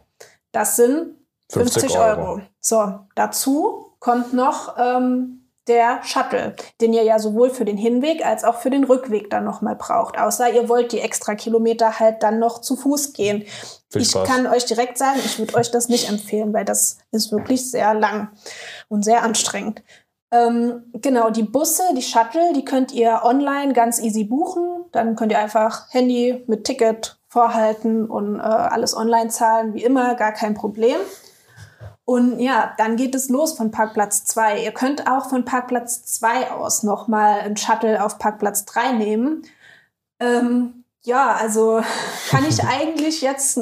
Das sind 50, 50 Euro. Euro. So, dazu kommt noch ähm, der Shuttle, den ihr ja sowohl für den Hinweg als auch für den Rückweg dann nochmal braucht. Außer ihr wollt die extra Kilometer halt dann noch zu Fuß gehen. Viel ich kann euch direkt sagen, ich würde euch das nicht empfehlen, weil das ist wirklich sehr lang und sehr anstrengend. Ähm, genau, die Busse, die Shuttle, die könnt ihr online ganz easy buchen. Dann könnt ihr einfach Handy mit Ticket vorhalten und äh, alles online zahlen, wie immer, gar kein Problem. Und ja, dann geht es los von Parkplatz 2. Ihr könnt auch von Parkplatz 2 aus nochmal ein Shuttle auf Parkplatz 3 nehmen. Ähm, ja, also kann ich eigentlich jetzt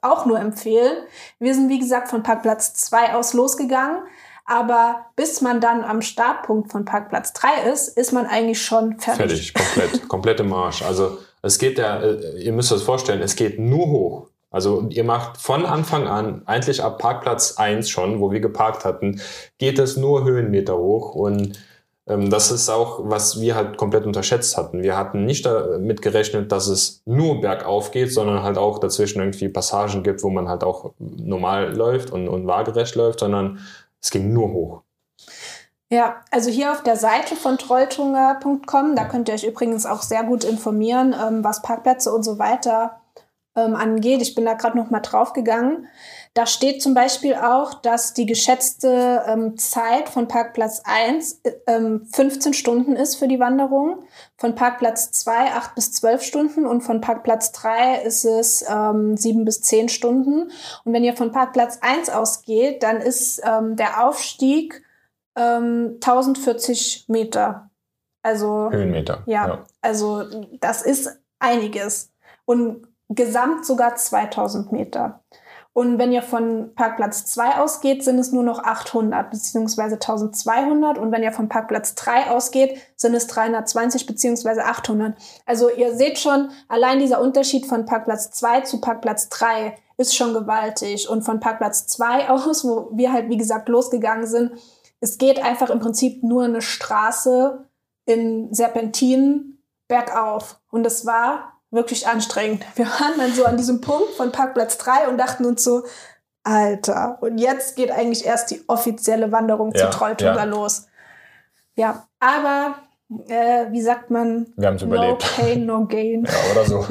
auch nur empfehlen. Wir sind, wie gesagt, von Parkplatz 2 aus losgegangen. Aber bis man dann am Startpunkt von Parkplatz 3 ist, ist man eigentlich schon fertig. Fertig, komplett, komplette Marsch. Also es geht ja, äh, ihr müsst euch vorstellen, es geht nur hoch. Also ihr macht von Anfang an, eigentlich ab Parkplatz 1 schon, wo wir geparkt hatten, geht es nur Höhenmeter hoch und ähm, das ist auch, was wir halt komplett unterschätzt hatten. Wir hatten nicht damit gerechnet, dass es nur bergauf geht, sondern halt auch dazwischen irgendwie Passagen gibt, wo man halt auch normal läuft und, und waagerecht läuft, sondern es ging nur hoch. Ja, also hier auf der Seite von trolltunger.com, da könnt ihr euch übrigens auch sehr gut informieren, ähm, was Parkplätze und so weiter ähm, angeht. Ich bin da gerade noch mal draufgegangen. Da steht zum Beispiel auch, dass die geschätzte ähm, Zeit von Parkplatz 1 ähm, 15 Stunden ist für die Wanderung, von Parkplatz 2 8 bis 12 Stunden und von Parkplatz 3 ist es ähm, 7 bis 10 Stunden. Und wenn ihr von Parkplatz 1 ausgeht, dann ist ähm, der Aufstieg ähm, 1040 Meter. Also Höhenmeter. Ja, ja, also das ist einiges. Und gesamt sogar 2000 Meter. Und wenn ihr von Parkplatz 2 ausgeht, sind es nur noch 800 beziehungsweise 1200. Und wenn ihr von Parkplatz 3 ausgeht, sind es 320 beziehungsweise 800. Also ihr seht schon, allein dieser Unterschied von Parkplatz 2 zu Parkplatz 3 ist schon gewaltig. Und von Parkplatz 2 aus, wo wir halt wie gesagt losgegangen sind, es geht einfach im Prinzip nur eine Straße in Serpentinen bergauf. Und es war wirklich anstrengend. Wir waren dann so an diesem Punkt von Parkplatz 3 und dachten uns so, Alter, und jetzt geht eigentlich erst die offizielle Wanderung ja, zu Trolltunga ja. los. Ja, aber äh, wie sagt man? Wir haben es no überlebt. No pain, no gain. ja, oder so.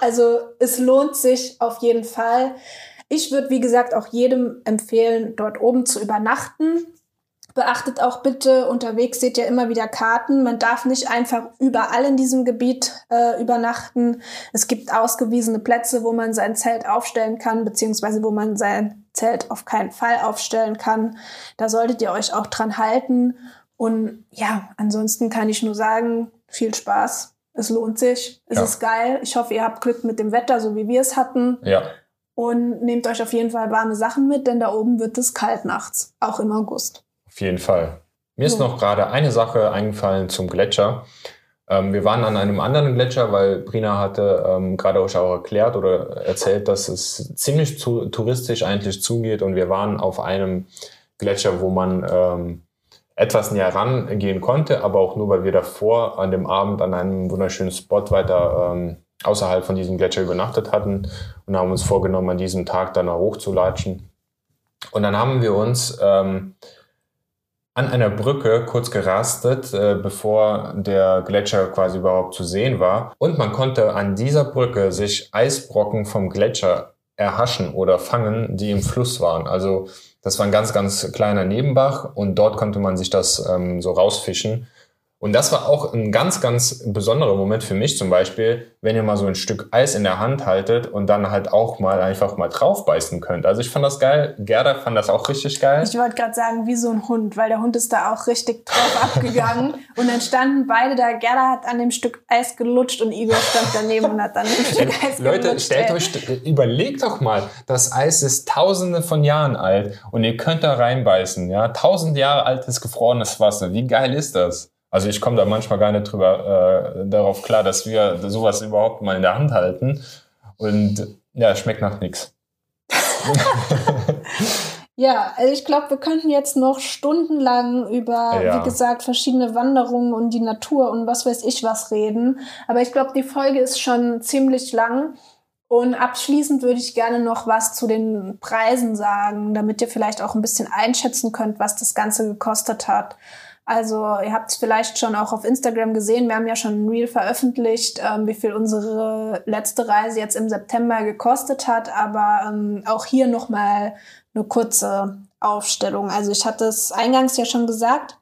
Also es lohnt sich auf jeden Fall. Ich würde, wie gesagt, auch jedem empfehlen, dort oben zu übernachten. Beachtet auch bitte, unterwegs seht ihr immer wieder Karten. Man darf nicht einfach überall in diesem Gebiet äh, übernachten. Es gibt ausgewiesene Plätze, wo man sein Zelt aufstellen kann, beziehungsweise wo man sein Zelt auf keinen Fall aufstellen kann. Da solltet ihr euch auch dran halten. Und ja, ansonsten kann ich nur sagen, viel Spaß. Es lohnt sich. Es ja. ist geil. Ich hoffe, ihr habt Glück mit dem Wetter, so wie wir es hatten. Ja. Und nehmt euch auf jeden Fall warme Sachen mit, denn da oben wird es kalt nachts, auch im August. Auf jeden Fall. Mir ist noch gerade eine Sache eingefallen zum Gletscher. Ähm, wir waren an einem anderen Gletscher, weil Brina hatte ähm, gerade euch auch erklärt oder erzählt, dass es ziemlich zu, touristisch eigentlich zugeht und wir waren auf einem Gletscher, wo man ähm, etwas näher rangehen konnte, aber auch nur, weil wir davor an dem Abend an einem wunderschönen Spot weiter ähm, außerhalb von diesem Gletscher übernachtet hatten und haben uns vorgenommen, an diesem Tag dann hochzulatschen. Und dann haben wir uns ähm, an einer Brücke kurz gerastet, äh, bevor der Gletscher quasi überhaupt zu sehen war. Und man konnte an dieser Brücke sich Eisbrocken vom Gletscher erhaschen oder fangen, die im Fluss waren. Also das war ein ganz, ganz kleiner Nebenbach und dort konnte man sich das ähm, so rausfischen. Und das war auch ein ganz, ganz besonderer Moment für mich zum Beispiel, wenn ihr mal so ein Stück Eis in der Hand haltet und dann halt auch mal einfach mal drauf beißen könnt. Also ich fand das geil. Gerda fand das auch richtig geil. Ich wollte gerade sagen, wie so ein Hund, weil der Hund ist da auch richtig drauf abgegangen. Und dann standen beide da. Gerda hat an dem Stück Eis gelutscht und Igor stand daneben und hat dann ein Stück Eis Leute, gelutscht. stellt euch, überlegt doch mal, das Eis ist tausende von Jahren alt und ihr könnt da reinbeißen. Ja, tausend Jahre altes gefrorenes Wasser. Wie geil ist das? Also ich komme da manchmal gar nicht drüber äh, darauf klar, dass wir sowas überhaupt mal in der Hand halten. Und ja, es schmeckt nach nichts. Ja, also ich glaube, wir könnten jetzt noch stundenlang über, ja. wie gesagt, verschiedene Wanderungen und die Natur und was weiß ich was reden. Aber ich glaube, die Folge ist schon ziemlich lang. Und abschließend würde ich gerne noch was zu den Preisen sagen, damit ihr vielleicht auch ein bisschen einschätzen könnt, was das Ganze gekostet hat. Also ihr habt es vielleicht schon auch auf Instagram gesehen. Wir haben ja schon ein Reel veröffentlicht, ähm, wie viel unsere letzte Reise jetzt im September gekostet hat. Aber ähm, auch hier nochmal eine kurze Aufstellung. Also ich hatte es eingangs ja schon gesagt.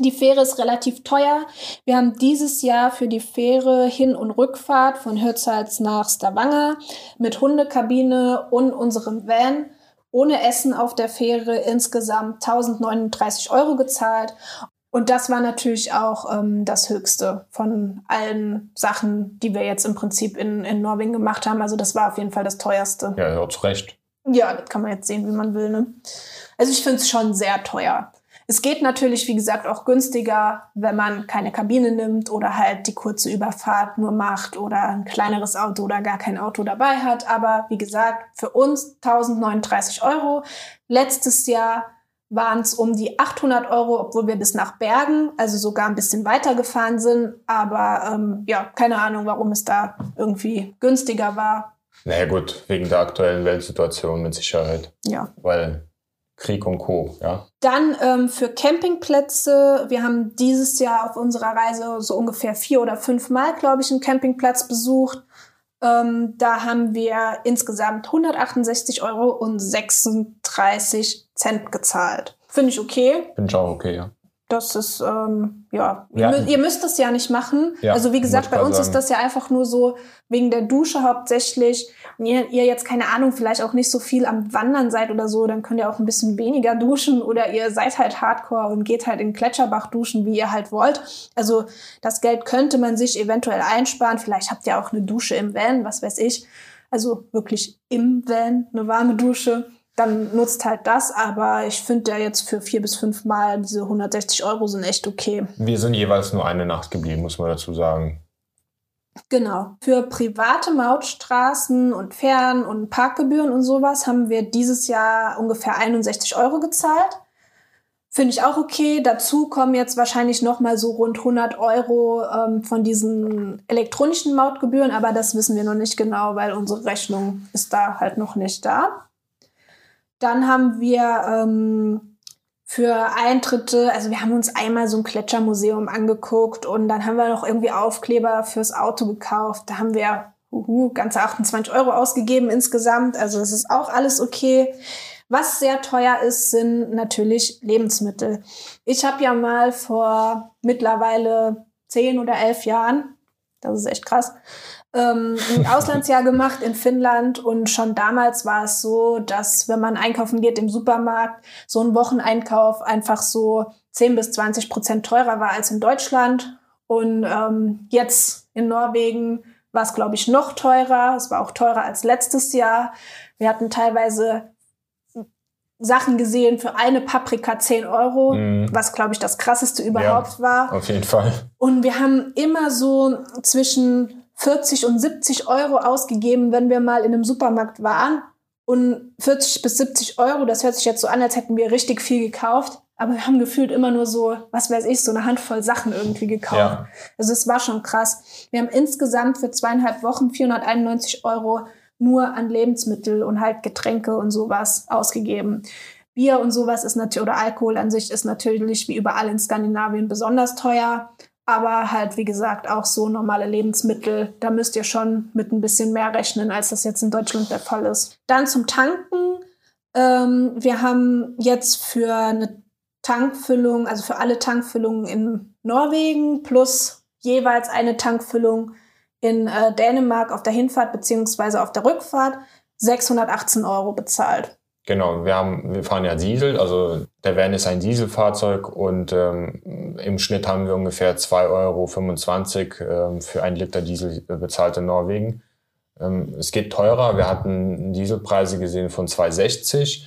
Die Fähre ist relativ teuer. Wir haben dieses Jahr für die Fähre Hin- und Rückfahrt von Hirtshals nach Stavanger mit Hundekabine und unserem Van ohne Essen auf der Fähre insgesamt 1039 Euro gezahlt. Und das war natürlich auch ähm, das Höchste von allen Sachen, die wir jetzt im Prinzip in, in Norwegen gemacht haben. Also das war auf jeden Fall das teuerste. Ja, ja, zu Recht. Ja, das kann man jetzt sehen, wie man will. Ne? Also ich finde es schon sehr teuer. Es geht natürlich, wie gesagt, auch günstiger, wenn man keine Kabine nimmt oder halt die kurze Überfahrt nur macht oder ein kleineres Auto oder gar kein Auto dabei hat. Aber wie gesagt, für uns 1039 Euro. Letztes Jahr waren es um die 800 Euro, obwohl wir bis nach Bergen, also sogar ein bisschen weiter gefahren sind. Aber ähm, ja, keine Ahnung, warum es da irgendwie günstiger war. Naja gut, wegen der aktuellen Weltsituation mit Sicherheit. Ja. Weil Krieg und Co. Ja. Dann ähm, für Campingplätze. Wir haben dieses Jahr auf unserer Reise so ungefähr vier oder fünf Mal, glaube ich, einen Campingplatz besucht. Ähm, da haben wir insgesamt 168 Euro und 36 Cent gezahlt. Finde ich okay. Finde ich auch okay, ja. Das ist, ähm, ja, Ja. Ihr, ihr müsst das ja nicht machen. Ja, also wie gesagt, bei uns grad ist das ja einfach nur so wegen der Dusche hauptsächlich. Wenn ihr, ihr jetzt, keine Ahnung, vielleicht auch nicht so viel am Wandern seid oder so, dann könnt ihr auch ein bisschen weniger duschen oder ihr seid halt Hardcore und geht halt in Gletscherbach duschen, wie ihr halt wollt. Also das Geld könnte man sich eventuell einsparen. Vielleicht habt ihr auch eine Dusche im Van, was weiß ich. Also wirklich im Van eine warme Dusche dann nutzt halt das. Aber ich finde ja jetzt für vier bis fünf Mal diese 160 Euro sind echt okay. Wir sind jeweils nur eine Nacht geblieben, muss man dazu sagen. Genau. Für private Mautstraßen und Fähren und Parkgebühren und sowas haben wir dieses Jahr ungefähr 61 Euro gezahlt. Finde ich auch okay. Dazu kommen jetzt wahrscheinlich noch mal so rund 100 Euro ähm, von diesen elektronischen Mautgebühren, aber das wissen wir noch nicht genau, weil unsere Rechnung ist da halt noch nicht da. Dann haben wir ähm, für Eintritte, also wir haben uns einmal so ein Gletschermuseum angeguckt und dann haben wir noch irgendwie Aufkleber fürs Auto gekauft. Da haben wir uhu, ganze 28 Euro ausgegeben insgesamt. Also das ist auch alles okay. Was sehr teuer ist, sind natürlich Lebensmittel. Ich habe ja mal vor mittlerweile zehn oder elf Jahren, das ist echt krass, ähm, ein Auslandsjahr gemacht in Finnland und schon damals war es so, dass wenn man einkaufen geht im Supermarkt, so ein Wocheneinkauf einfach so 10 bis 20 Prozent teurer war als in Deutschland. Und ähm, jetzt in Norwegen war es, glaube ich, noch teurer. Es war auch teurer als letztes Jahr. Wir hatten teilweise Sachen gesehen für eine Paprika 10 Euro, Mhm. was, glaube ich, das krasseste überhaupt war. Auf jeden Fall. Und wir haben immer so zwischen 40 und 70 Euro ausgegeben, wenn wir mal in einem Supermarkt waren. Und 40 bis 70 Euro, das hört sich jetzt so an, als hätten wir richtig viel gekauft. Aber wir haben gefühlt immer nur so, was weiß ich, so eine Handvoll Sachen irgendwie gekauft. Ja. Also es war schon krass. Wir haben insgesamt für zweieinhalb Wochen 491 Euro nur an Lebensmittel und halt Getränke und sowas ausgegeben. Bier und sowas ist natürlich, oder Alkohol an sich ist natürlich wie überall in Skandinavien besonders teuer. Aber halt, wie gesagt, auch so normale Lebensmittel, da müsst ihr schon mit ein bisschen mehr rechnen, als das jetzt in Deutschland der Fall ist. Dann zum Tanken. Ähm, wir haben jetzt für eine Tankfüllung, also für alle Tankfüllungen in Norwegen plus jeweils eine Tankfüllung in äh, Dänemark auf der Hinfahrt beziehungsweise auf der Rückfahrt 618 Euro bezahlt. Genau, wir haben, wir fahren ja Diesel, also der Van ist ein Dieselfahrzeug und ähm, im Schnitt haben wir ungefähr 2,25 Euro ähm, für ein Liter Diesel bezahlt in Norwegen. Ähm, es geht teurer, wir hatten Dieselpreise gesehen von 2,60.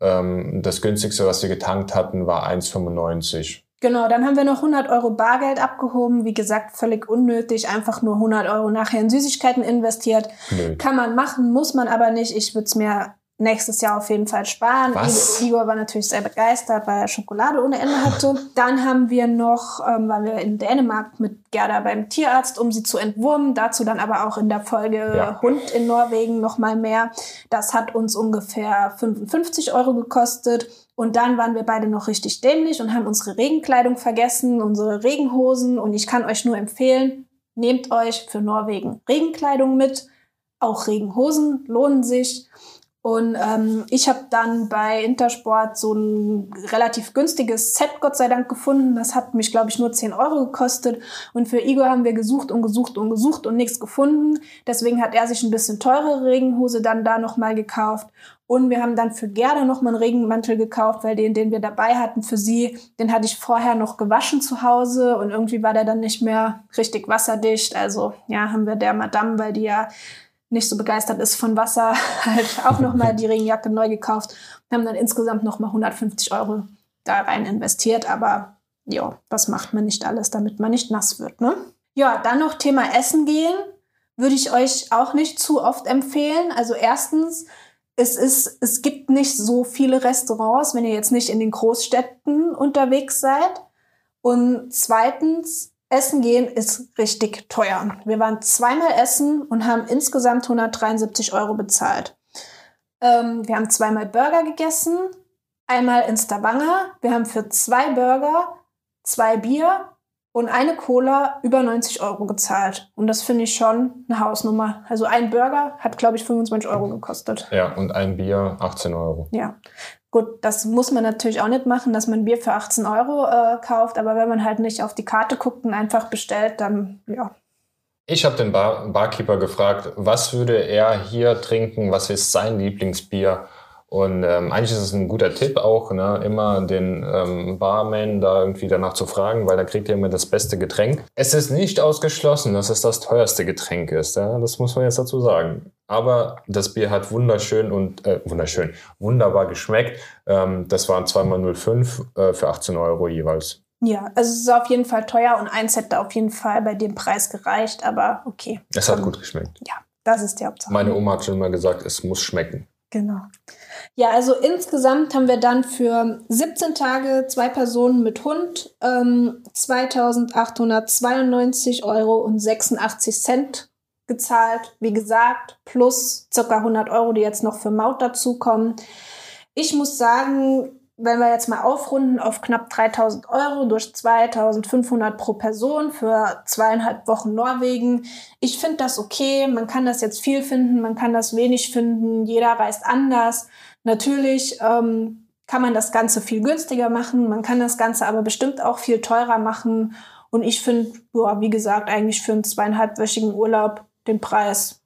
Ähm, das günstigste, was wir getankt hatten, war 1,95. Genau, dann haben wir noch 100 Euro Bargeld abgehoben. Wie gesagt, völlig unnötig. Einfach nur 100 Euro nachher in Süßigkeiten investiert. Blöd. Kann man machen, muss man aber nicht. Ich würde es mir nächstes Jahr auf jeden Fall sparen. Was? Igor war natürlich sehr begeistert, weil er Schokolade ohne Ende hatte. Dann haben wir noch, ähm, waren wir in Dänemark mit Gerda beim Tierarzt, um sie zu entwurmen. Dazu dann aber auch in der Folge Ja. Hund in Norwegen noch mal mehr. Das hat uns ungefähr 55 Euro gekostet. Und dann waren wir beide noch richtig dämlich und haben unsere Regenkleidung vergessen, unsere Regenhosen. Und ich kann euch nur empfehlen, nehmt euch für Norwegen Regenkleidung mit. Auch Regenhosen lohnen sich. Und ähm, ich habe dann bei Intersport so ein relativ günstiges Set, Gott sei Dank, gefunden. Das hat mich, glaube ich, nur 10 Euro gekostet. Und für Igor haben wir gesucht und gesucht und gesucht und nichts gefunden. Deswegen hat er sich ein bisschen teurere Regenhose dann da nochmal gekauft. Und wir haben dann für Gerda nochmal einen Regenmantel gekauft, weil den, den wir dabei hatten für sie, den hatte ich vorher noch gewaschen zu Hause und irgendwie war der dann nicht mehr richtig wasserdicht. Also ja, haben wir der Madame, weil die ja nicht so begeistert ist von Wasser, halt auch nochmal die Regenjacke neu gekauft. Wir haben dann insgesamt nochmal 150 Euro da rein investiert. Aber ja, was macht man nicht alles, damit man nicht nass wird, ne? Ja, dann noch Thema Essen gehen. Würde ich euch auch nicht zu oft empfehlen. Also erstens, es ist, es gibt nicht so viele Restaurants, wenn ihr jetzt nicht in den Großstädten unterwegs seid. Und zweitens, Essen gehen ist richtig teuer. Wir waren zweimal essen und haben insgesamt 173 Euro bezahlt. Ähm, wir haben zweimal Burger gegessen einmal in Stavanger. Wir haben für zwei Burger, zwei Bier und eine Cola über 90 Euro gezahlt. Und das finde ich schon eine Hausnummer. Also ein Burger hat, glaube ich, 25 Euro gekostet. Ja, und ein Bier 18 Euro. Ja. Gut, das muss man natürlich auch nicht machen, dass man Bier für 18 Euro äh, kauft, aber wenn man halt nicht auf die Karte guckt und einfach bestellt, dann ja. Ich habe den Bar Barkeeper gefragt, was würde er hier trinken, was ist sein Lieblingsbier? Und ähm, eigentlich ist es ein guter Tipp auch, ne, immer den ähm, Barman da irgendwie danach zu fragen, weil da kriegt ihr immer das beste Getränk. Es ist nicht ausgeschlossen, dass es das teuerste Getränk ist. Ja? Das muss man jetzt dazu sagen. Aber das Bier hat wunderschön und äh, wunderschön, wunderbar geschmeckt. Ähm, das waren zweimal 05 äh, für 18 Euro jeweils. Ja, also es ist auf jeden Fall teuer und eins hätte auf jeden Fall bei dem Preis gereicht, aber okay. Es hat gut geschmeckt. Ja, das ist die Hauptsache. Meine Oma hat schon immer gesagt, es muss schmecken. Genau. Ja, also insgesamt haben wir dann für 17 Tage zwei Personen mit Hund ähm, 2.892 Euro und 86 Cent gezahlt. Wie gesagt, plus circa 100 Euro, die jetzt noch für Maut dazukommen. Ich muss sagen, wenn wir jetzt mal aufrunden auf knapp 3000 Euro durch 2500 pro Person für zweieinhalb Wochen Norwegen. Ich finde das okay. Man kann das jetzt viel finden, man kann das wenig finden. Jeder reist anders. Natürlich ähm, kann man das Ganze viel günstiger machen. Man kann das Ganze aber bestimmt auch viel teurer machen. Und ich finde, wie gesagt, eigentlich für einen zweieinhalbwöchigen Urlaub den Preis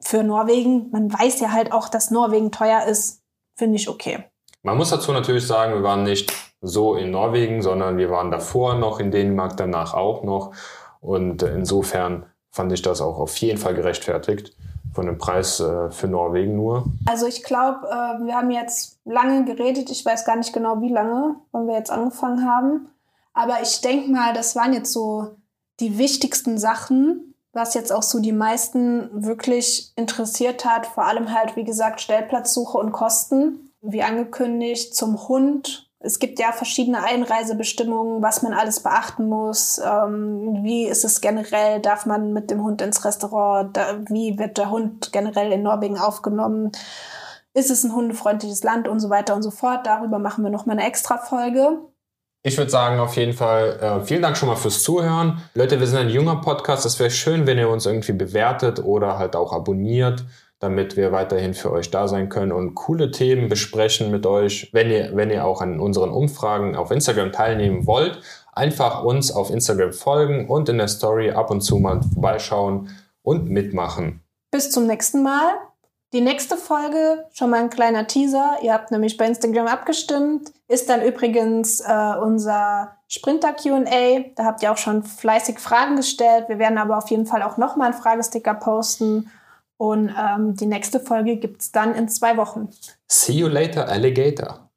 für Norwegen. Man weiß ja halt auch, dass Norwegen teuer ist. Finde ich okay. Man muss dazu natürlich sagen, wir waren nicht so in Norwegen, sondern wir waren davor noch in Dänemark, danach auch noch. Und insofern fand ich das auch auf jeden Fall gerechtfertigt von dem Preis äh, für Norwegen nur. Also ich glaube, äh, wir haben jetzt lange geredet. Ich weiß gar nicht genau, wie lange, wann wir jetzt angefangen haben. Aber ich denke mal, das waren jetzt so die wichtigsten Sachen, was jetzt auch so die meisten wirklich interessiert hat. Vor allem halt, wie gesagt, Stellplatzsuche und Kosten wie angekündigt, zum Hund. Es gibt ja verschiedene Einreisebestimmungen, was man alles beachten muss. Ähm, wie ist es generell? Darf man mit dem Hund ins Restaurant? Da, wie wird der Hund generell in Norwegen aufgenommen? Ist es ein hundefreundliches Land und so weiter und so fort? Darüber machen wir noch mal eine extra Folge. Ich würde sagen, auf jeden Fall, äh, vielen Dank schon mal fürs Zuhören. Leute, wir sind ein junger Podcast. Es wäre schön, wenn ihr uns irgendwie bewertet oder halt auch abonniert damit wir weiterhin für euch da sein können und coole Themen besprechen mit euch. Wenn ihr, wenn ihr auch an unseren Umfragen auf Instagram teilnehmen wollt, einfach uns auf Instagram folgen und in der Story ab und zu mal vorbeischauen und mitmachen. Bis zum nächsten Mal. Die nächste Folge, schon mal ein kleiner Teaser, ihr habt nämlich bei Instagram abgestimmt, ist dann übrigens äh, unser Sprinter QA. Da habt ihr auch schon fleißig Fragen gestellt. Wir werden aber auf jeden Fall auch nochmal einen Fragesticker posten und ähm, die nächste Folge gibt es dann in zwei Wochen. See you later, Alligator.